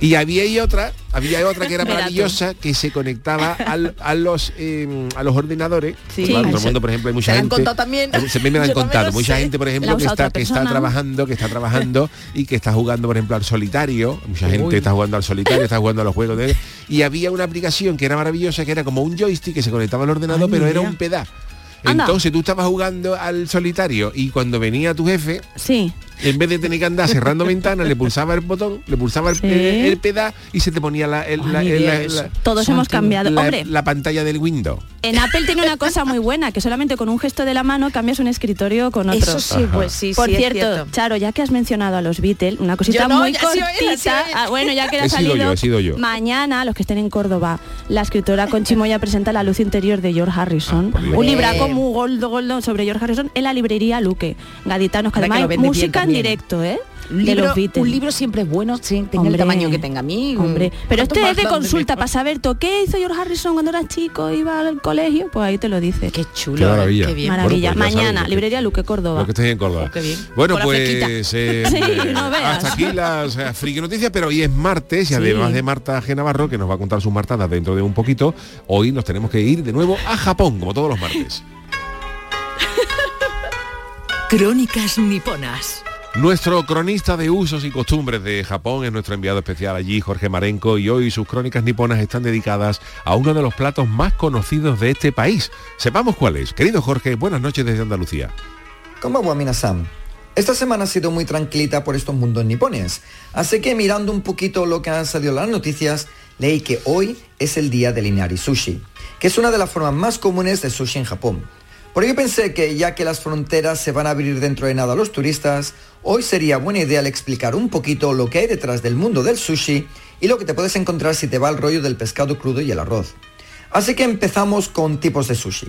Y había y otra, había otra que era maravillosa que se conectaba al- a los eh, a los ordenadores. Sí. Claro, todo el mundo, por ejemplo, hay mucha Te la han gente. contado también. Se me, me han contado. Mucha sé. gente, por ejemplo, que está, que está trabajando, que está trabajando y que está jugando, por ejemplo, al solitario. Mucha gente está jugando al solitario, está jugando a los juegos de. Y había una aplicación que era maravillosa, que era como un joystick que se conectaba al ordenador, Ay, pero era un pedazo. Anda. Entonces tú estabas jugando al solitario y cuando venía tu jefe, Sí. En vez de tener que andar cerrando ventanas, le pulsaba el botón, le pulsaba el, Sí. el, el pedal y se te ponía la, el- Ay, la- la- Todos hemos cambiado. la- Hombre, la pantalla del Windows. en Apple tiene una cosa muy buena, que solamente con un gesto de la mano cambias un escritorio con otro. Eso sí, pues sí, Por sí, es cierto, Charo, ya que has mencionado a los Beatles, una cosita no, muy cortita. él. Ah, bueno, ya que ha salido. yo, he sido yo. Mañana, los que estén en Córdoba, la escritora Conchi Moya presenta La luz interior de George Harrison. Ah, Dios. un libraco muy goldo, goldo sobre George Harrison en la librería Luque. Gaditanos, que además música en directo, ¿eh? Un de libro, los Beatles. un libro siempre es bueno, sí, tenga Hombre, el tamaño que tenga a mí. Hombre, pero ¿Cuánto este es de consulta mejor? para saber ¿tú qué hizo George Harrison cuando era chico, iba al colegio, pues ahí te lo dice. Qué chulo, Qué maravilla. qué bien. Maravilla. Bueno, pues Mañana, librería Luque, Córdoba. Lo que estáis en Córdoba. Oh, qué bien. Bueno, pues eh, Sí, eh, no veas. hasta aquí las eh, friki noticias, pero hoy es martes y Sí. además de Marta G. Navarro, que nos va a contar sus martadas dentro de un poquito, hoy nos tenemos que ir de nuevo a Japón, como todos los martes. Crónicas niponas. Nuestro cronista de usos y costumbres de Japón es nuestro enviado especial allí, Jorge Marenco, y hoy sus crónicas niponas están dedicadas a uno de los platos más conocidos de este país. Sepamos cuál es. Querido Jorge, buenas noches desde Andalucía. ¿Cómo va Minasan? Esta semana ha sido muy tranquilita por estos mundos nipones, así que mirando un poquito lo que han salido las noticias, leí que hoy es el día del Inari Sushi, que es una de las formas más comunes de sushi en Japón. Por ello pensé que ya que las fronteras se van a abrir dentro de nada a los turistas, hoy sería buena idea el explicar un poquito lo que hay detrás del mundo del sushi y lo que te puedes encontrar si te va el rollo del pescado crudo y el arroz. Así que empezamos con tipos de sushi.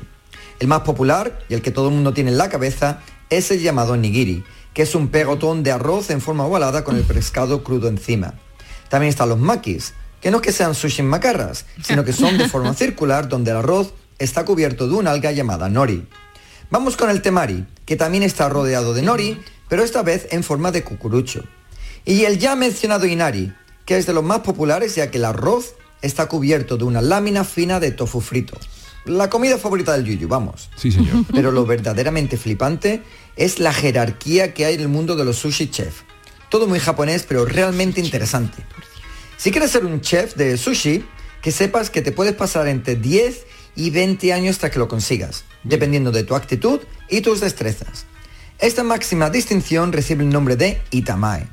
El más popular y el que todo el mundo tiene en la cabeza es el llamado nigiri, que es un pegotón de arroz en forma ovalada con el pescado crudo encima. También están los makis, que no es que sean sushi en macarras, sino que son de forma circular donde el arroz está cubierto de una alga llamada nori. Vamos con el temari, que también está rodeado de nori, pero esta vez en forma de cucurucho. Y el ya mencionado inari, que es de los más populares ya que el arroz está cubierto de una lámina fina de tofu frito. La comida favorita del yuyu, vamos. Sí, señor. Pero lo verdaderamente flipante es la jerarquía que hay en el mundo de los sushi chef. Todo muy japonés, pero realmente interesante. Si quieres ser un chef de sushi, que sepas que te puedes pasar entre 10 y 20 años hasta que lo consigas, dependiendo de tu actitud y tus destrezas. Esta máxima distinción recibe el nombre de Itamae.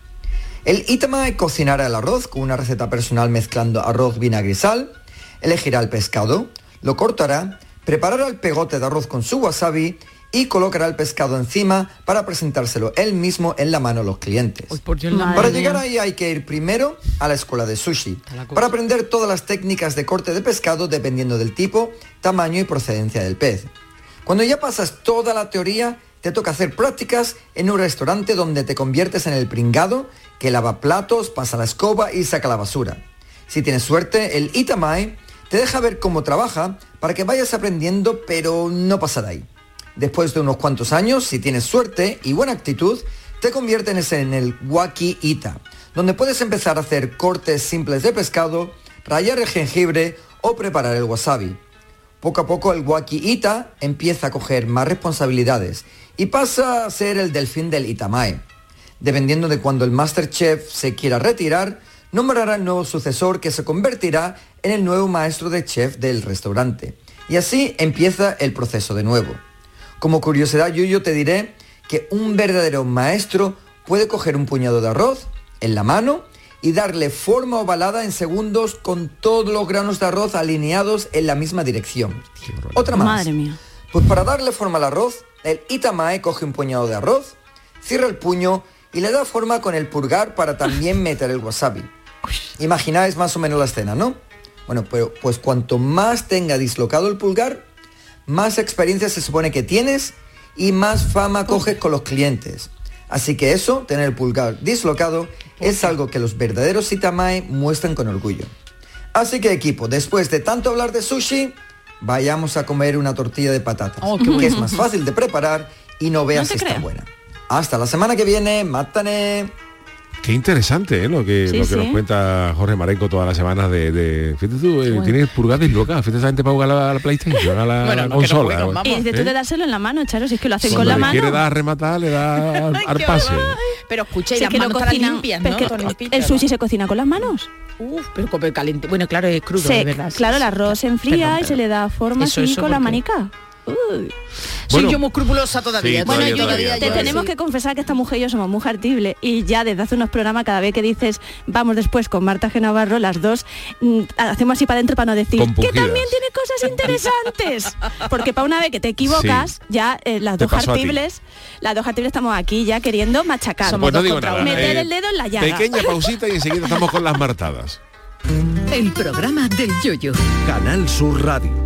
El Itamae cocinará el arroz con una receta personal mezclando arroz, vinagre y sal, elegirá el pescado, lo cortará, preparará el pegote de arroz con su wasabi y colocará el pescado encima para presentárselo él mismo en la mano a los clientes. Para llegar ahí hay que ir primero a la escuela de sushi, para aprender todas las técnicas de corte de pescado dependiendo del tipo, tamaño y procedencia del pez. Cuando ya pasas toda la teoría, te toca hacer prácticas en un restaurante donde te conviertes en el pringado que lava platos, pasa la escoba y saca la basura. Si tienes suerte, el Itamae te deja ver cómo trabaja para que vayas aprendiendo, pero no pasa de ahí. Después de unos cuantos años, si tienes suerte y buena actitud, te conviertes en el Waki Ita, donde puedes empezar a hacer cortes simples de pescado, rayar el jengibre o preparar el wasabi. Poco a poco el Waki Ita empieza a coger más responsabilidades y pasa a ser el delfín del Itamae. Dependiendo de cuando el Master Chef se quiera retirar, nombrará el nuevo sucesor que se convertirá en el nuevo maestro de chef del restaurante. Y así empieza el proceso de nuevo. Como curiosidad, yo te diré que un verdadero maestro puede coger un puñado de arroz en la mano y darle forma ovalada en segundos con todos los granos de arroz alineados en la misma dirección. Otra más. Madre mía. Pues para darle forma al arroz, el Itamae coge un puñado de arroz, cierra el puño y le da forma con el pulgar para también meter el wasabi. Imagináis más o menos la escena, ¿no? Bueno, pero pues cuanto más tenga dislocado el pulgar, más experiencia se supone que tienes y más fama coges con los clientes. Así que eso, tener el pulgar dislocado, es algo que los verdaderos Itamae muestran con orgullo. Así que equipo, después de tanto hablar de sushi, vayamos a comer una tortilla de patata, Oh, bueno. que es más fácil de preparar y no veas No si está buena. Hasta la semana que viene, mátane. Qué interesante ¿eh? lo que, Sí, lo que sí. nos cuenta Jorge Marenco todas las semanas de... de fíjate tú, eh, Bueno. tienes pulgadas y locas, fíjate esa gente para jugar a la, PlayStation, a la Bueno, no, no consola. vamos. Y tú ¿Eh? de dárselo en la mano, Charo, si es que lo hacen Cuando con la le mano. quiere dar a rematar, le da al, al pase. Pero escucha, y Si es las que lo manos cocinan, limpias, pero ¿no? es que el ¿no? sushi se cocina con las manos. Uf, pero como caliente. Bueno, claro, es crudo, Se- de verdad. claro, el arroz se enfría Perdón, y se le da forma Eso, así eso, con la manica. Uy. Soy yo muy escrupulosa todavía. Sí, Bueno, todavía, yo, todavía, te todavía. tenemos que confesar que esta mujer y yo somos muy hartibles y ya desde hace unos programas cada vez que dices vamos después con Marta Genavarro, las dos mm, hacemos así para adentro para no decir que también tiene cosas interesantes. Porque para una vez que te equivocas, Sí. ya eh, las Te dos hartibles, las dos hartibles estamos aquí ya queriendo machacar. Somos Pues no dos digo contra nada. uno. Meter el dedo en la llaga. Pequeña pausita y enseguida estamos con las martadas. El programa del yoyo. Canal Sur Radio.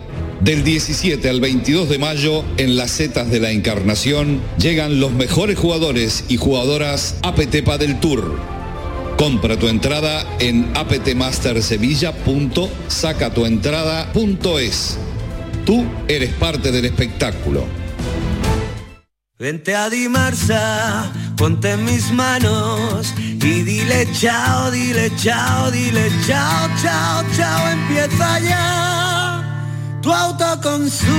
Del 17 al 22 de mayo, en las setas de la Encarnación, llegan los mejores jugadores y jugadoras APT Padel Tour. Compra tu entrada en aptmastersevilla.sacatuentrada.es. Tú eres parte del espectáculo. Vente a Dimarsa, ponte mis manos y dile chao, dile chao, dile chao, chao, chao, empieza ya. Tu autoconsumo,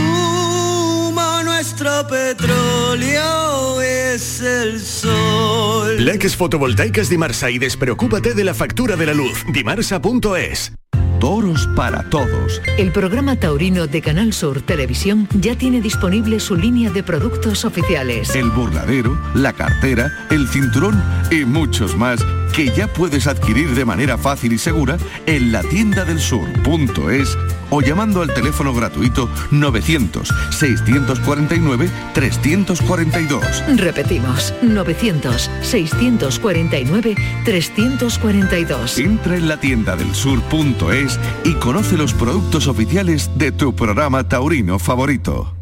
nuestro petróleo es el sol. Leques fotovoltaicas Dimarsa y despreocúpate de la factura de la luz. Dimarsa.es. Toros para todos. El programa taurino de Canal Sur Televisión ya tiene disponible su línea de productos oficiales. El burladero, la cartera, el cinturón y muchos más que ya puedes adquirir de manera fácil y segura en la tienda del sur.es o llamando al teléfono gratuito 900-649-342. Repetimos, 900-649-342. Entra en la tienda del sur.es y conoce los productos oficiales de tu programa taurino favorito.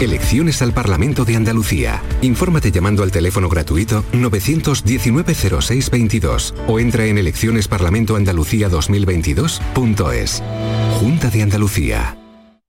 Elecciones al Parlamento de Andalucía. Infórmate llamando al teléfono gratuito 919-0622 o entra en eleccionesparlamentoandalucía2022.es. Junta de Andalucía.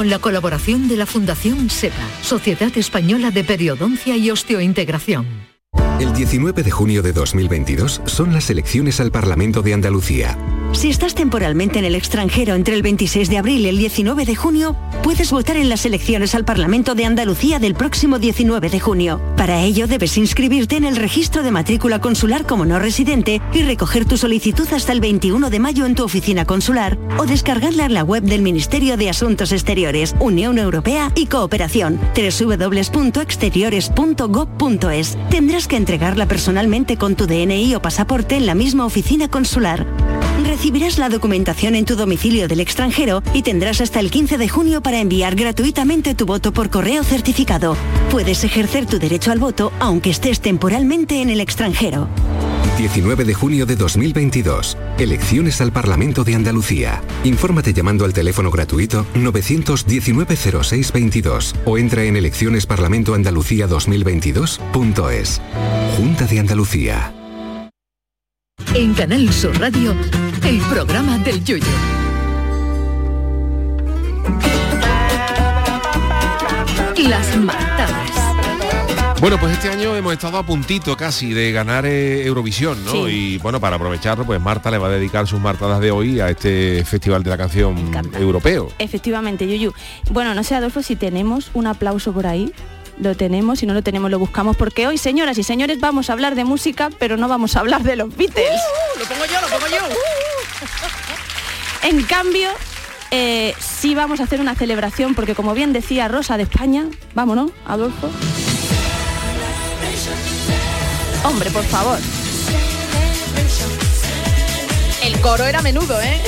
Con la colaboración de la Fundación SEPA, Sociedad Española de Periodoncia y Osteointegración. El 19 de junio de 2022 son las elecciones al Parlamento de Andalucía. Si estás temporalmente en el extranjero entre el 26 de abril y el 19 de junio, puedes votar en las elecciones al Parlamento de Andalucía del próximo 19 de junio. Para ello debes inscribirte en el registro de matrícula consular como no residente y recoger tu solicitud hasta el 21 de mayo en tu oficina consular o descargarla en la web del Ministerio de Asuntos Exteriores, Unión Europea y Cooperación, www.exteriores.gov.es. Tendrás que entregarla personalmente con tu DNI o pasaporte en la misma oficina consular. Recibirás la documentación en tu domicilio del extranjero y tendrás hasta el 15 de junio para enviar gratuitamente tu voto por correo certificado. Puedes ejercer tu derecho al voto aunque estés temporalmente en el extranjero. 19 de junio de 2022. Elecciones al Parlamento de Andalucía. Infórmate llamando al teléfono gratuito 919-0622 o entra en eleccionesparlamentoandalucía2022.es. Junta de Andalucía. En Canal Sur Radio, el programa del Yoyo. Las matadas. Bueno, pues este año hemos estado a puntito casi de ganar eh, Eurovisión, ¿no? Sí. Y bueno, para aprovecharlo, pues Marta le va a dedicar sus martadas de hoy a este Festival de la Canción Europeo. Efectivamente, Yuyu. Bueno, no sé, Adolfo, si tenemos un aplauso por ahí. Lo tenemos, si no lo tenemos lo buscamos, porque hoy, señoras y señores, vamos a hablar de música, pero no vamos a hablar de los Beatles. lo pongo yo, lo pongo yo. En cambio, eh, sí vamos a hacer una celebración, porque como bien decía Rosa de España, vámonos, Adolfo. Hombre, por favor. El coro era menudo, ¿eh?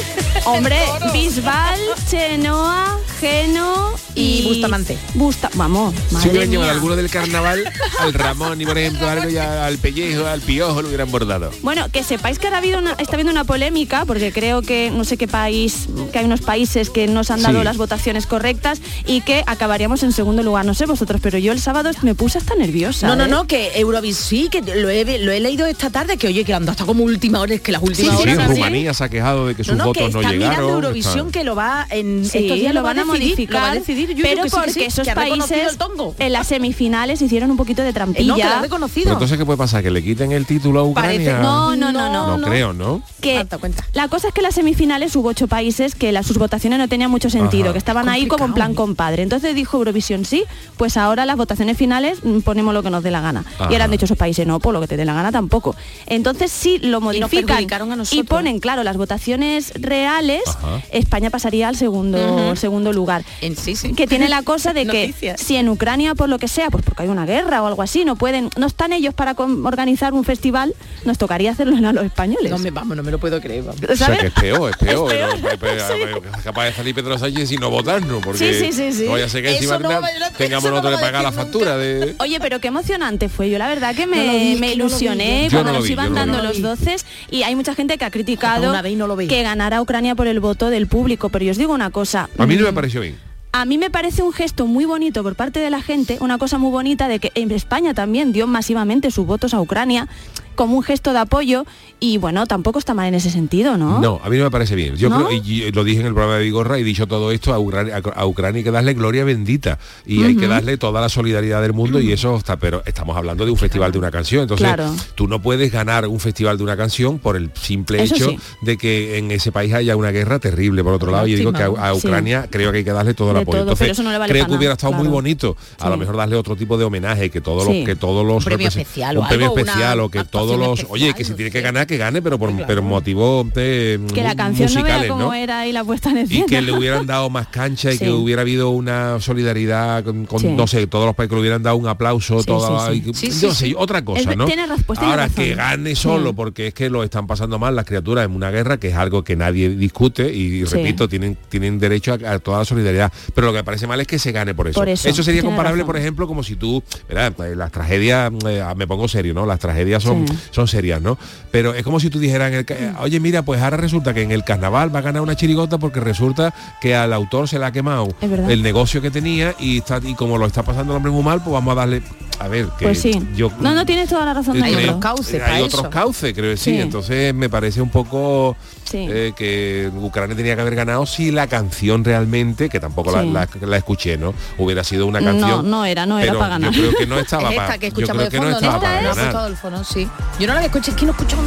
Hombre, Bisbal, Chenoa, Geno y... Y Bustamante. Busta, vamos, Si hubieran llevado alguno del carnaval, al Ramón y por ejemplo algo ya al pellejo, al piojo lo hubieran bordado. Bueno, que sepáis que ahora ha habido una- está habiendo una polémica, porque creo que no sé qué país, que hay unos países que nos han dado Sí. las votaciones correctas y que acabaríamos en segundo lugar. No sé vosotros, pero yo el sábado me puse hasta nerviosa. No, no, ¿eh? no, que Eurovis sí, que lo he, lo he leído esta tarde, que oye, que anda hasta como última hora, es que las últimas Sí, sí, horas... Rumanía se ha quejado de que sus no, no, que votos no está mirando llegaron. Eurovisión, está- que lo va en Sí, estos días lo van a decidir, modificar, lo va a decidir, Yuyu, pero porque sí, esos países el tongo. en las semifinales hicieron un poquito de trampilla. Eh, no, que lo ha reconocido. Pero entonces, ¿qué puede pasar? ¿Que le quiten el título a Ucrania? No, no, no, no. No, creo, ¿no? que la cosa es que en las semifinales hubo ocho países que las, sus votaciones no tenían mucho sentido, Ajá. que estaban ahí como en plan compadre. Entonces dijo Eurovisión sí, pues ahora las votaciones finales mm, ponemos lo que nos dé la gana. Y ahora han dicho esos países, no, por lo que te dé la gana tampoco. Entonces sí lo modifican perjudicaron a y ponen, claro, las votaciones reales, Ajá. España pasaría al segundo, segundo lugar. En sí, sí. Que tiene la cosa de que si en Ucrania, por lo que sea, pues porque hay una guerra o algo así, no pueden, no están ellos para organizar un festival, nos tocaría hacerlo a los españoles. No me, vamos, no me lo puedo creer. vamos. O sea que es peor, es peor. Es peor, pero- pero- pero- es capaz de salir Pedro Sánchez y no votarnos, porque Sí, sí, sí, sí. no vaya a ser que Eso encima no tengamos no nosotros que pagar la factura de... Oye, pero qué emocionante fue. Yo la verdad que me, No lo vi, es me que no lo vi ilusioné cuando nos vi, iban dando los doces y hay mucha gente que ha criticado Una vez y no lo vi. que ganara Ucrania por el voto del público. Pero yo os digo una cosa. A mí no me mm, pareció bien. a mí me parece un gesto muy bonito por parte de la gente, una cosa muy bonita de que en España también dio masivamente sus votos a Ucrania como un gesto de apoyo y bueno, tampoco está mal en ese sentido, ¿no? No, a mí no me parece bien. Yo ¿No? creo, y, y lo dije en el programa de Vigorra y dicho todo esto, a Ucrania, a- a Ucrania hay que darle gloria bendita y hay que darle toda la solidaridad del mundo y eso está, pero estamos hablando de un festival de una canción. Entonces, Claro. tú no puedes ganar un festival de una canción por el simple Eso hecho sí. de que en ese país haya una guerra terrible. Por otro lado, yo digo que a, a Sí. Ucrania creo que hay que darle todo el De apoyo. todo, Entonces, pero eso no le vale creo que hubiera nada, estado muy claro. bonito. A lo Sí. mejor darle otro tipo de homenaje, que todos Sí. los que todos los Un premio especial o un premio algo, especial o que todos los especial, oye que si tiene que ganar que gane pero por pero motivos de Que la canción no musicales ¿no? era ahí la puesta en escena. y que le hubieran dado más cancha y Sí. que hubiera habido una solidaridad con, con, Sí. no sé todos los países que le hubieran dado un aplauso Sí, toda sí, y sí, sé, sí. otra cosa Es- no tiene pues tiene ahora que gane solo Sí. porque es que lo están pasando mal las criaturas en una guerra que es algo que nadie discute y repito tienen tienen derecho a, a toda la solidaridad pero lo que me parece mal es que se gane por eso, Por eso, sería tiene comparable razón. por ejemplo como si tú ¿verdad? Eh, las tragedias eh, me pongo serio no las tragedias son Sí. son serias no pero es como si tú dijeras en el eh, oye mira pues ahora resulta que en el carnaval va a ganar una chirigota porque resulta que al autor se le ha quemado Es el negocio que tenía y está y como lo está pasando el hombre muy mal pues vamos a darle a ver que Pues sí. yo No, no tienes toda la razón. del creo- mundo. eh, hay otros cauces creo que sí. Sí. entonces me parece un poco Sí. eh, que Ucrania tenía que haber ganado si la canción realmente que tampoco la, Sí. la- la escuché no hubiera sido una canción No, no era, no era para ganar. yo creo que no estaba Es para esta que yo creo no La ganar foto del fondo, sí. Yo no la había escuchado, es que no escucho no.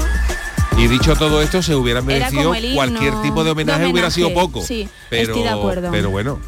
Y dicho todo esto se hubiera Era merecido cualquier tipo de homenaje, de hubiera sido poco sí, pero estoy de acuerdo. pero bueno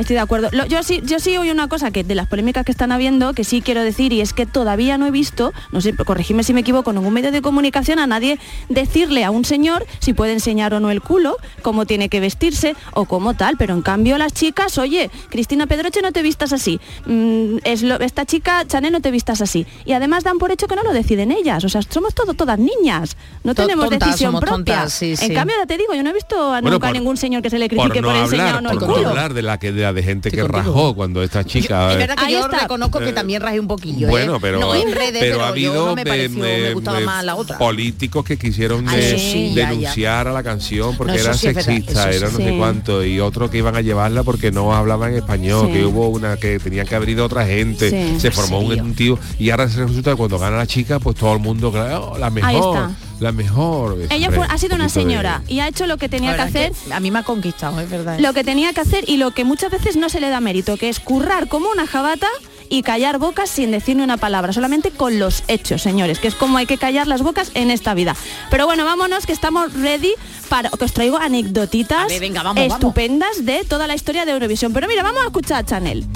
Estoy de acuerdo. Lo- yo sí, yo sí oí una cosa que de las polémicas que están habiendo, que sí quiero decir, y es que todavía no he visto, no sé, corregime si me equivoco, en ningún medio de comunicación a nadie decirle a un señor si puede enseñar o no el culo, cómo tiene que vestirse o cómo tal. Pero en cambio las chicas, oye, Cristina Pedroche no te vistas así. Mm, es lo- esta chica, Chanel, no te vistas así. Y además dan por hecho que no lo deciden ellas. O sea, somos todo, todas niñas. No tenemos tontas, decisión somos propia. tontas, sí, en sí. cambio, ya te digo, yo no he visto a Bueno, nunca a por- ningún señor que se le critique por, no enseñar o no el por culo. hablar de la que de la de gente que contigo. rajó cuando esta chica Es eh, verdad que Ahí yo está. reconozco que Eh, también rajé un poquillo. ¿eh? Bueno, pero, no en redes, pero, pero ha habido yo no me pareció, me gustaba más la otra. políticos que quisieron Ah, de- eso sí, ya, ya. denunciar a la canción porque No, era sí sexista, era sí. no sé cuánto, y otros que iban a llevarla porque no hablaban español, Sí. que hubo una que tenían que abrir a otra gente, Sí. se formó un, tío, y ahora se resulta que cuando gana la chica, pues todo el mundo, claro, "Oh, la mejor, está. La mejor. Ella fue- ha sido un una de- señora y ha hecho lo que tenía que hacer es que a mí me ha conquistado, es verdad. lo que tenía que hacer y lo que muchas veces no se le da mérito, que es currar como una jabata y callar bocas sin decir ni una palabra, solamente con los hechos, señores, que es como hay que callar las bocas en esta vida. Pero bueno, vámonos que estamos ready para que os traigo anecdotitas A ver, venga, vamos, vamos. estupendas de toda la historia de Eurovisión. Pero mira, vamos a escuchar a Chanel.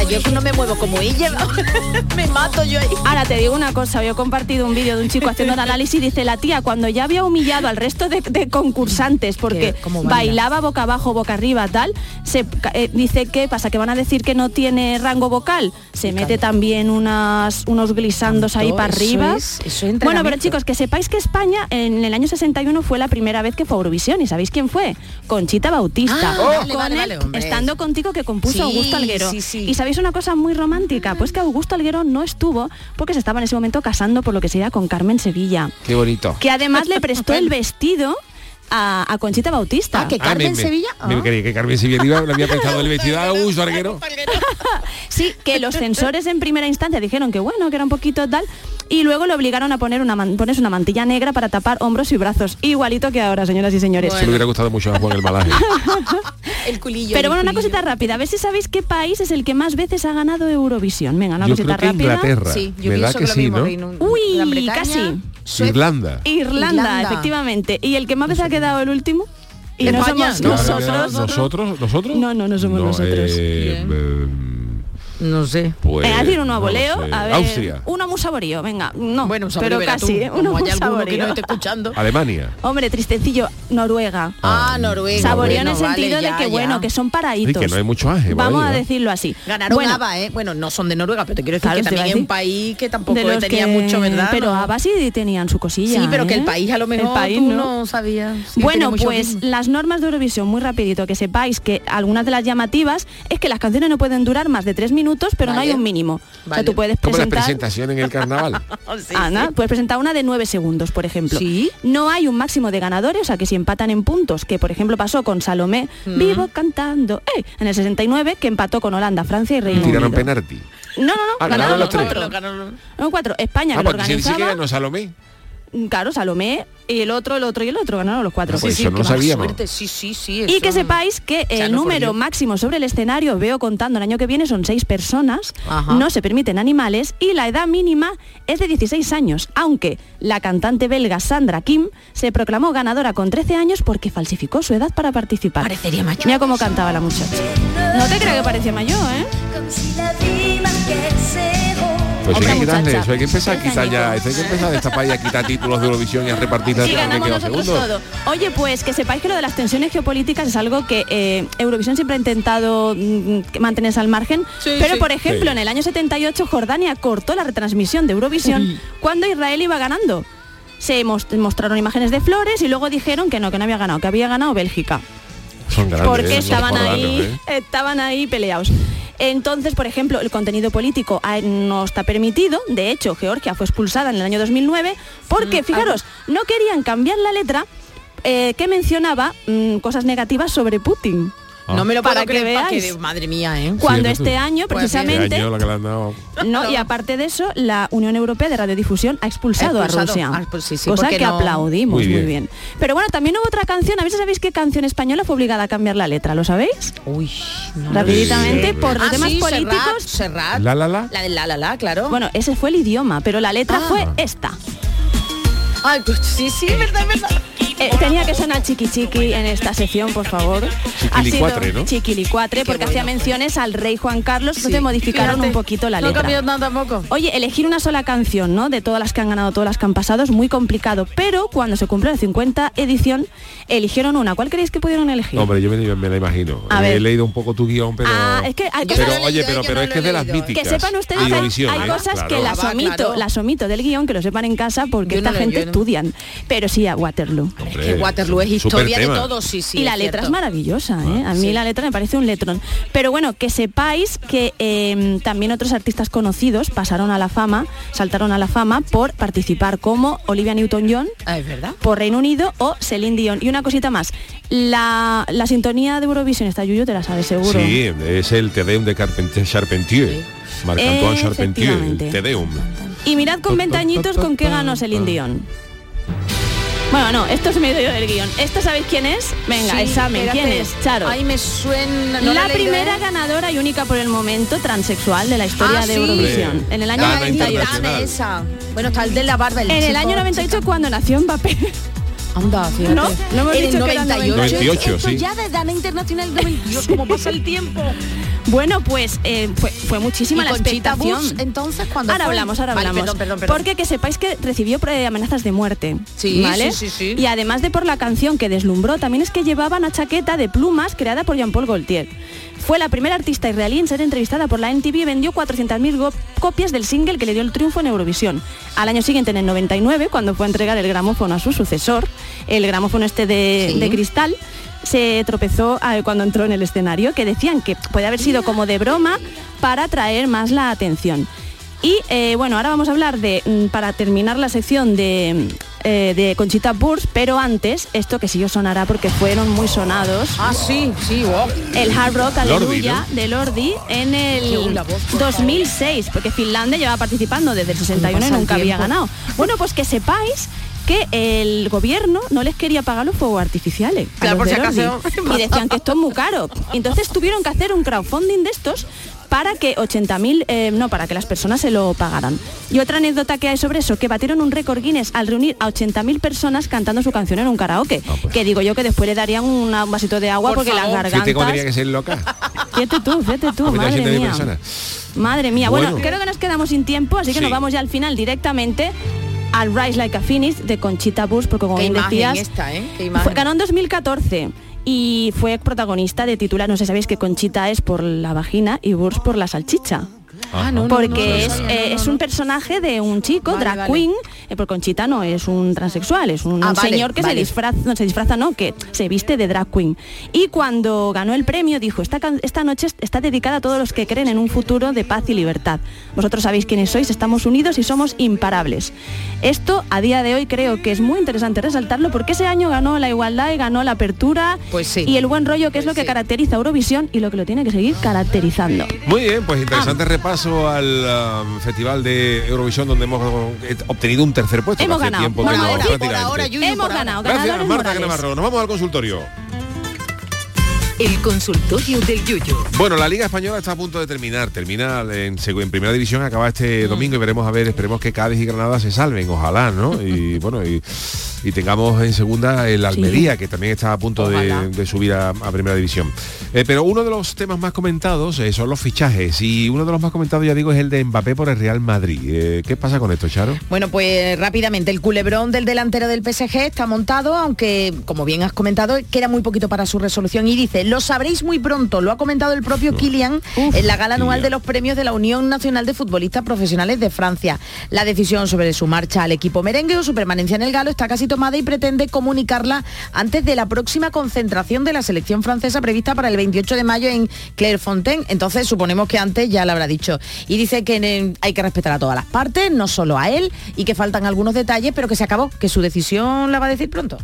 Ahora yo no me muevo como ella, me mato yo ahí. Ahora te digo una cosa, yo he compartido un vídeo de un chico haciendo un análisis, dice la tía, cuando ya había humillado al resto de, de concursantes porque ¿Qué? Bailaba boca abajo, boca arriba, tal, se eh, dice que pasa, que van a decir que no tiene rango vocal, se mete también unas, unos glisandos ahí para eso arriba. es- eso es bueno, pero chicos, que sepáis que España en el año 61 fue la primera vez que fue a Eurovisión, ¿y sabéis quién fue? Conchita Bautista. Ah, vale, vale, vale. Estando contigo que compuso Sí, Augusto Alguero. sí, sí. Y sabéis una cosa muy romántica, pues que Augusto Alguero no estuvo porque se estaba en ese momento casando por lo que sería con Carmen Sevilla, Qué bonito. que además le prestó el vestido a, a Conchita Bautista. Ah, que Ah, Carmen me- me- Sevilla. Me, ah. creí que Carmen Sevilla iba- le había prestado el vestido a Augusto Arguero. Sí, que los censores en primera instancia dijeron que bueno, que era un poquito tal, y luego le obligaron a poner una, man- ponerse una mantilla negra para tapar hombros y brazos, igualito que ahora, señoras y señores. Se me hubiera gustado mucho a Juan el Malaje. El culillo. Pero el bueno, una culillo. cosita rápida, a ver si sabéis qué país es el que más veces ha ganado Eurovisión. Venga, una Yo cosita creo que rápida. Inglaterra. Sí, yo pienso que que lo sí, mismo, ¿no? Reino- Uy, Gran Bretaña, casi. Suecia. Irlanda. Irlanda, Irlanda. efectivamente. ¿Y el que más veces ha quedado el último? Y no somos ¿no? nosotros. ¿Nosotros? ¿Nosotros? No, no, no somos nosotros. eh, No sé. pues, decir uno a no voleo. sé. a ver, Austria. Uno muy saborío, venga. No, Bueno, un pero tú, casi, ¿eh? Uno muy alguno que saborío. no esté escuchando. Alemania. Hombre, tristecillo, Noruega. Ah, Noruega. Saborío en el vale, sentido ya, de que, ya. bueno, que son Sí, paraditos. que no hay mucho ángel. Vamos ahí, a ¿no? decirlo así. Ganaron Bueno, ABBA, ¿eh? Bueno, no son de Noruega, pero te quiero decir Claro, que también es un país que tampoco de los tenía que- mucho, ¿verdad? Pero No. ABBA sí tenían su cosilla. Sí, pero que el ¿eh? país a lo mejor El país tú no. no, sabías. sí, Bueno, pues las normas de Eurovisión, muy rapidito, que sepáis que algunas de las llamativas es que las canciones no pueden durar más de tres minutos, pero no hay Vale. un mínimo. O sea, Vale. tú puedes Como las presentar... presentaciones en el carnaval. Ana, puedes presentar una de 9 segundos, por ejemplo. Sí. No hay un máximo de ganadores, o sea que si empatan en puntos, que por ejemplo pasó con Salomé, Mm. vivo cantando, ¡eh! en el 69, que empató con Holanda, Francia y Reino Tiraron Unido. penalti. No, no, no, Ah, ganaron ganaron los los tres. cuatro. No, cuatro. España, Ah, que lo porque sí, sí que organizaba, ganó Salomé. Claro, Salomé, y el otro, el otro y el otro, ganaron los cuatro. Ah, pues eso no lo sabíamos. Suerte, sí, sí, sí. Y que sepáis que sea, el no, número máximo sobre el escenario, veo contando el año que viene, son seis personas, Ajá. no se permiten animales y la edad mínima es de 16 años, aunque la cantante belga Sandra Kim se proclamó ganadora con 13 años porque falsificó su edad para participar. Parecería mayor. Mira cómo cantaba la muchacha. No te creo que parecía mayor, ¿eh? Pues hay que quitarle eso, hay que empezar a quitar ya, eso hay que empezar a destapar y a quitar títulos de Eurovisión y a repartir Y que ganamos queda nosotros segundo. todo. Oye, pues que sepáis que lo de las tensiones geopolíticas es algo que eh, Eurovisión siempre ha intentado mm, que mantenerse al margen. Sí, pero, sí. por ejemplo, Sí. en el año 78 Jordania cortó la retransmisión de Eurovisión cuando Israel iba ganando. Se mos- mostraron imágenes de flores y luego dijeron que no, que no había ganado, que había ganado Bélgica Son grandes, porque estaban ahí, ¿eh? estaban ahí peleados. Entonces, por ejemplo, el contenido político ah, no está permitido. De hecho, Georgia fue expulsada en el año 2009 porque, fijaros, no querían cambiar la letra eh, que mencionaba mm, cosas negativas sobre Putin. No me lo Para que veáis. que- madre mía, ¿eh? Cuando Sí, este año, Pues precisamente, Este año la que le han dado- no, y aparte de eso, la Unión Europea de Radiodifusión ha expulsado, Ha expulsado. a Rusia. Ah, pues sí, sí, cosa que no- aplaudimos Muy muy bien. Pero bueno, también hubo otra canción, a ver si sabéis qué canción española fue obligada a cambiar la letra, ¿lo sabéis? Uy, no. Rapiditamente, por Ah, temas sí, políticos. Serrat, Serrat. La la la. La de la la la, claro. Bueno, ese fue el idioma, pero la letra Ah. fue esta. Ay, pues sí, sí, verdad, verdad. Eh, tenía que sonar chiqui chiqui en esta sección, por favor. Ha sido Chiquilicuatre, ¿no? Chiquilicuatre, porque hacía menciones al rey Juan Carlos, entonces modificaron Fíjate, un poquito la No letra. cambió nada tampoco. Oye, elegir una sola canción, ¿no? De todas las que han ganado, todas las que han pasado, es muy complicado. Pero cuando se cumplió la 50 edición, eligieron una. ¿Cuál creéis que pudieron elegir? Hombre, yo me, me la imagino. A He ver. leído un poco tu guion, pero... Ah, es que hay pero cosas- oye, pero, pero es que es de las míticas. que sepan ustedes, de hay, ¿eh? cosas Claro. que las Ah, omito, claro. las omito del guion, que lo sepan en casa, porque Yo no esta gente no. estudian. Pero sí a Waterloo. Hombre, que Waterloo es historia de tema. todo, sí, sí. y la es letra es maravillosa, ¿eh? A mí Sí. la letra me parece un letrón. Pero bueno, que sepáis que eh, también otros artistas conocidos pasaron a la fama, saltaron a la fama por participar como Olivia Newton-John Ah, es verdad. por Reino Unido o Celine Dion. Y una cosita más, la, la sintonía de Eurovisión, esta Yuyo te la sabes seguro. Sí, es el Te Deum de Carpentier, Charpentier. Marc-Antoine Charpentier, el Efectivamente. Te Deum. Y mirad con ventañitos con qué ganó Celine Dion. Bueno, no, esto es medio del guion. ¿Esto sabéis quién es? Venga, Sí, examen. ¿Quién es? Charo. Ay, me suena. no la primera ¿eh? ganadora y única por el momento transexual de la historia Ah, de sí. Eurovisión. En el año Dana 98. internacional. esa. Bueno, está el de la barba. El En el chico, año 98 chica. cuando nació Mbappé. Anda, fíjate. ¿No? No hemos En el dicho que era 98. 98, Esto sí. ya de Dana Internacional 92, cómo pasa el tiempo. Bueno, pues eh, fue, fue muchísima ¿Y la expectación. Entonces, cuando Ahora hablamos, ahora Vale, hablamos. perdón, perdón, perdón. Porque que sepáis que recibió eh, amenazas de muerte. Sí, ¿vale? sí, sí, sí. Y además de por la canción que deslumbró, también es que llevaba una chaqueta de plumas creada por Jean-Paul Gaultier. Fue la primera artista israelí en ser entrevistada por la NTV y vendió 400.000 go- copias del single que le dio el triunfo en Eurovisión. Al año siguiente, en el 99, cuando fue a entregar el gramófono a su sucesor, el gramófono este de, Sí. de cristal, se tropezó cuando entró en el escenario, que decían que puede haber sido como de broma para atraer más la atención. Y eh, bueno, ahora vamos a hablar de, mm, para terminar la sección de, eh, de Conchita Wurst, pero antes, esto que sí os sonará porque fueron muy sonados, Ah, sí, sí, wow. el Hard Rock Lordi, Aleluya de Lordi en el la voz, por 2006, porque Finlandia lleva participando desde el 61 y pasa el nunca había ganado. Bueno, pues que sepáis que el gobierno no les quería pagar los fuegos artificiales. Claro, por de si acaso. Y decían que esto es muy caro. Entonces tuvieron que hacer un crowdfunding de estos para que 80.000, eh, no, para que las personas se lo pagaran. Y otra anécdota que hay sobre eso, que batieron un récord Guinness al reunir a 80.000 personas cantando su canción en un karaoke. Que digo yo que después le darían una- un vasito de agua Por porque favor. las Fíjate cómo tenía gargantas... que ser loca. Fíjate tú, fíjate tú, madre 300.000 mía. personas. Madre mía. Bueno, Bueno. creo que nos quedamos sin tiempo, así que Sí. nos vamos ya al final directamente al Rise Like a Phoenix de Conchita Wurst, porque como bien decías, esta, ¿eh? Fue- ganó en 2014 y fue protagonista de titular, no sé si sabéis que Conchita es por la vagina y Wurst por la salchicha. Ah, no, no, porque es, eh, es un personaje de un chico, Vale, drag vale. queen, eh, porque Conchita no es un transexual, es un Ah, vale, señor que vale. se disfraza, no se disfraza, no, que se viste de drag queen. Y cuando ganó el premio dijo, esta, esta noche está dedicada a todos los que creen en un futuro de paz y libertad. Vosotros sabéis quiénes sois, estamos unidos y somos imparables. Esto a día de hoy creo que es muy interesante resaltarlo porque ese año ganó la igualdad y ganó la apertura Pues y el buen rollo que es lo que caracteriza a Eurovisión y lo que lo tiene que seguir caracterizando. Muy bien, pues interesante repaso al um, Festival de Eurovisión donde hemos eh, obtenido un tercer puesto. Hemos hace ganado. tiempo Por que no, ahora, por prácticamente. ahora, Yuyu, Hemos ganado, Gracias, Marta. Navarro. Nos vamos al consultorio. El consultorio del Yuyu. Bueno, la Liga Española está a punto de terminar. Termina en, en primera división, acaba este Mm. domingo y veremos a ver, esperemos que Cádiz y Granada se salven, ojalá, ¿no? Y bueno, y, y tengamos en segunda el Almería, que también está a punto de, de subir a, a primera división. Eh, pero uno de los temas más comentados eh, son los fichajes y uno de los más comentados, ya digo, es el de Mbappé por el Real Madrid. Eh, ¿Qué pasa con esto, Charo? Bueno, pues rápidamente, el culebrón del delantero del PSG está montado, aunque, como bien has comentado, queda muy poquito para su resolución y dice, lo sabréis muy pronto, lo ha comentado el propio Kylian en la gala anual de los premios de la Unión Nacional de Futbolistas Profesionales de Francia. La decisión sobre su marcha al equipo merengue o su permanencia en el galo está casi tomada y pretende comunicarla antes de la próxima concentración de la selección francesa prevista para el 28 de mayo en Clairefontaine. Entonces suponemos que antes ya lo habrá dicho. Y dice que hay que respetar a todas las partes, no solo a él, y que faltan algunos detalles, pero que se acabó, que su decisión la va a decir pronto.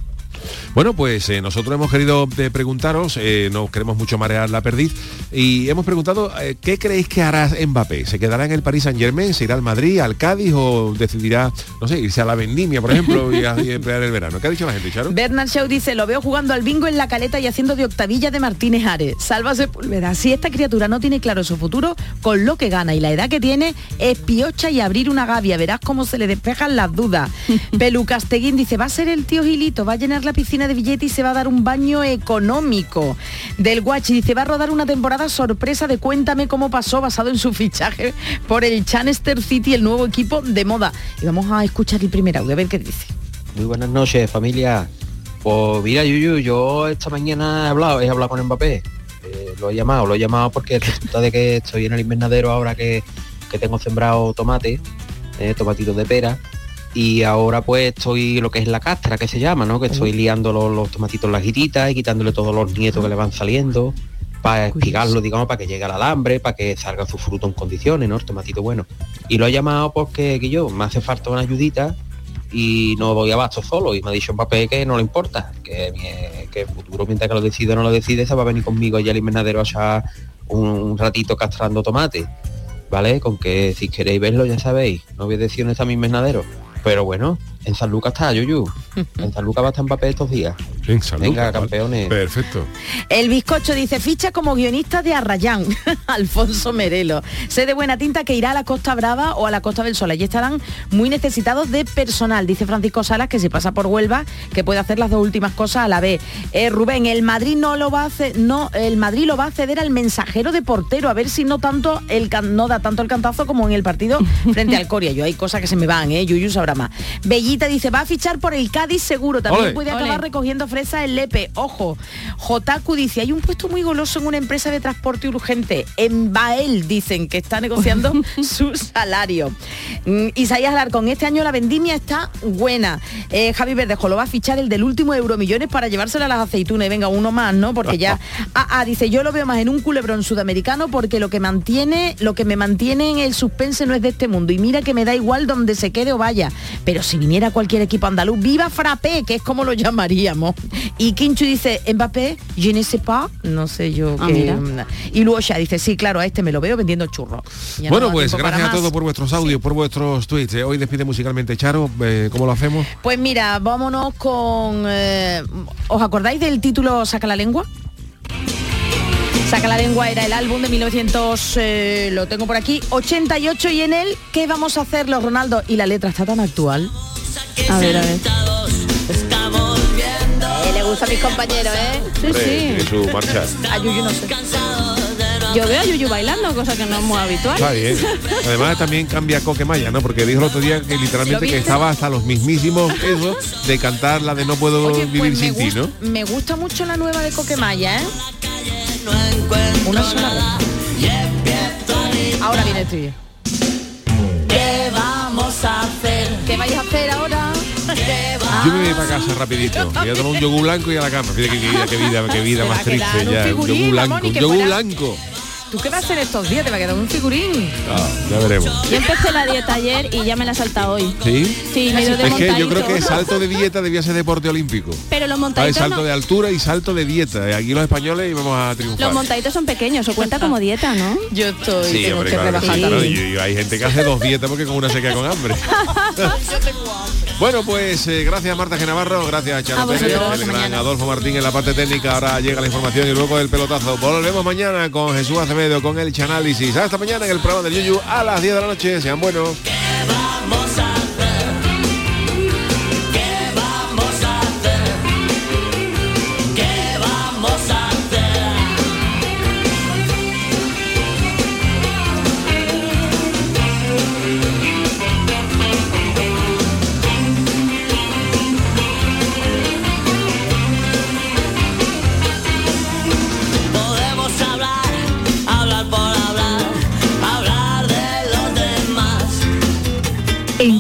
Bueno, pues eh, nosotros hemos querido eh, preguntaros, eh, no queremos mucho marear la perdiz, y hemos preguntado, eh, ¿qué creéis que hará Mbappé? ¿Se quedará en el Paris Saint Germain? ¿Se irá al Madrid, al Cádiz o decidirá, no sé, irse a la Vendimia, por ejemplo, y, a, y emplear el verano? ¿Qué ha dicho la gente, Charo? Bernard Shaw dice, lo veo jugando al bingo en la caleta y haciendo de octavilla de Martínez Ares. Salva Sepúlveda. Si esta criatura no tiene claro su futuro, con lo que gana y la edad que tiene, es piocha y abrir una gavia. Verás cómo se le despejan las dudas. Pelu Casteguín dice, va a ser el tío Gilito, va a llenar la piscina de billetes y se va a dar un baño económico. Del Guachi dice, va a rodar una temporada sorpresa de Cuéntame cómo pasó, basado en su fichaje por el Chanester City, el nuevo equipo de moda. Y vamos a escuchar el primer audio, a ver qué dice. Muy buenas noches, familia. Pues mira, Yuyu, yo esta mañana he hablado, he hablado con Mbappé. Eh, lo he llamado, lo he llamado porque resulta de que estoy en el invernadero ahora que, que tengo sembrado tomate, eh, tomatitos de pera. Y ahora pues estoy lo que es la castra que se llama, ¿no? Que estoy liando los, los tomatitos en las giritas y quitándole todos los nietos que le van saliendo para espigarlo, digamos, para que llegue al alambre, para que salga su fruto en condiciones, ¿no? El tomatito bueno. Y lo he llamado porque que yo, me hace falta una ayudita y no voy abasto solo. Y me ha dicho Mbappé que no le importa, que, que el futuro, mientras que lo decide o no lo decide, se va a venir conmigo allá al invernadero a echar un, un ratito castrando tomate. ¿Vale? Con que si queréis verlo ya sabéis, no voy a decir dónde está mi invernadero. Pero bueno, en San Lucas está, Yuyu. En San Lucas va a estar Mbappé estos días. En Venga, vale. campeones. Perfecto. El bizcocho dice ficha como guionista de Arrayán, Alfonso Merelo. Sé de buena tinta que irá a la Costa Brava o a la Costa del Sol. Allí estarán muy necesitados de personal. Dice Francisco Salas que si pasa por Huelva, que puede hacer las dos últimas cosas a la vez. Eh, Rubén, el Madrid no lo va a hacer, no, el Madrid lo va a ceder al mensajero de portero, a ver si no tanto el can- no da tanto el cantazo como en el partido frente al Coria. Yo hay cosas que se me van, eh, Yuyu sabrá más. Bellita dice, va a fichar por el Cádiz seguro. También Ole. puede Ole. acabar recogiendo fresa el Lepe. Ojo, Jotaku dice, hay un puesto muy goloso en una empresa de transporte urgente. En Bael dicen que está negociando su salario. Mm, Isaías Alarcón, este año la vendimia está buena. Eh, Javi Verdejo lo va a fichar el del último Euromillones para llevárselo a las aceitunas. Y venga, uno más, ¿no? Porque ya... Ah, ah, dice, yo lo veo más en un culebrón sudamericano porque lo que mantiene, lo que me mantiene en el suspense no es de este mundo. Y mira que me da igual donde se quede o vaya. Pero si viniera cualquier equipo andaluz, viva Frappé, que es como lo llamaríamos. Y Kinchu dice, Mbappé, je ne sais pas, no sé yo Ah, qué. mira. Y luego ya dice, sí, claro, a este me lo veo vendiendo churros. Ya bueno, no pues gracias a todos por vuestros audios, por vuestros tweets. Eh, Hoy despide musicalmente Charo. Eh, ¿Cómo lo hacemos? Pues mira, vámonos con... eh, ¿Os acordáis del título Saca la lengua? Saca la lengua era el álbum de 1900, eh, lo tengo por aquí, 88 y en él, ¿qué vamos a hacer los Ronaldo? Y la letra está tan actual. A ver, a ver. Eh, le gusta a mis compañeros, ¿eh? Hombre, tiene su marcha. A Yuyu no sé. Yo veo a Yuyu bailando, cosa que no es muy habitual. Está bien. Además también cambia Coquemaya, ¿no? Porque dijo el otro día que ¿Lo literalmente que estaba hasta los mismísimos eso de cantar la de no puedo Oye, vivir pues me, sin ti, ¿no? me gusta mucho la nueva de Coquemaya, ¿eh? Una sola vez. Ahora viene el estribillo. Yo me voy para casa rapidito. Voy a tomar un yogur blanco y a la cama. Fíjate qué vida, qué vida, qué vida más triste un ya. Un yogur blanco, un yogur blanco. ¿Tú qué vas a hacer estos días? Te va a quedar un figurín. Ah, ya veremos. Yo empecé la dieta ayer y ya me la salta hoy. ¿Sí? Sí, me ido de Es que yo creo que salto de dieta debía ser deporte olímpico. Pero los Hay montaditos salto no- de altura y salto de dieta. Aquí los españoles íbamos a triunfar. los montaditos son pequeños, o cuenta como dieta, ¿no? Yo estoy, Sí, hombre, claro sí, claro, y- y hay gente que hace dos dietas porque con una se queda con hambre. Bueno, pues eh, gracias Marta Genavarro, gracias A Charo Pérez, el gran. Adolfo Martín en la parte técnica. Ahora llega la información y luego el pelotazo. Volvemos mañana con Jesús Acevedo con el Chanálisis. Hasta mañana en el programa del Yuyu a las 10 de la noche. Sean buenos.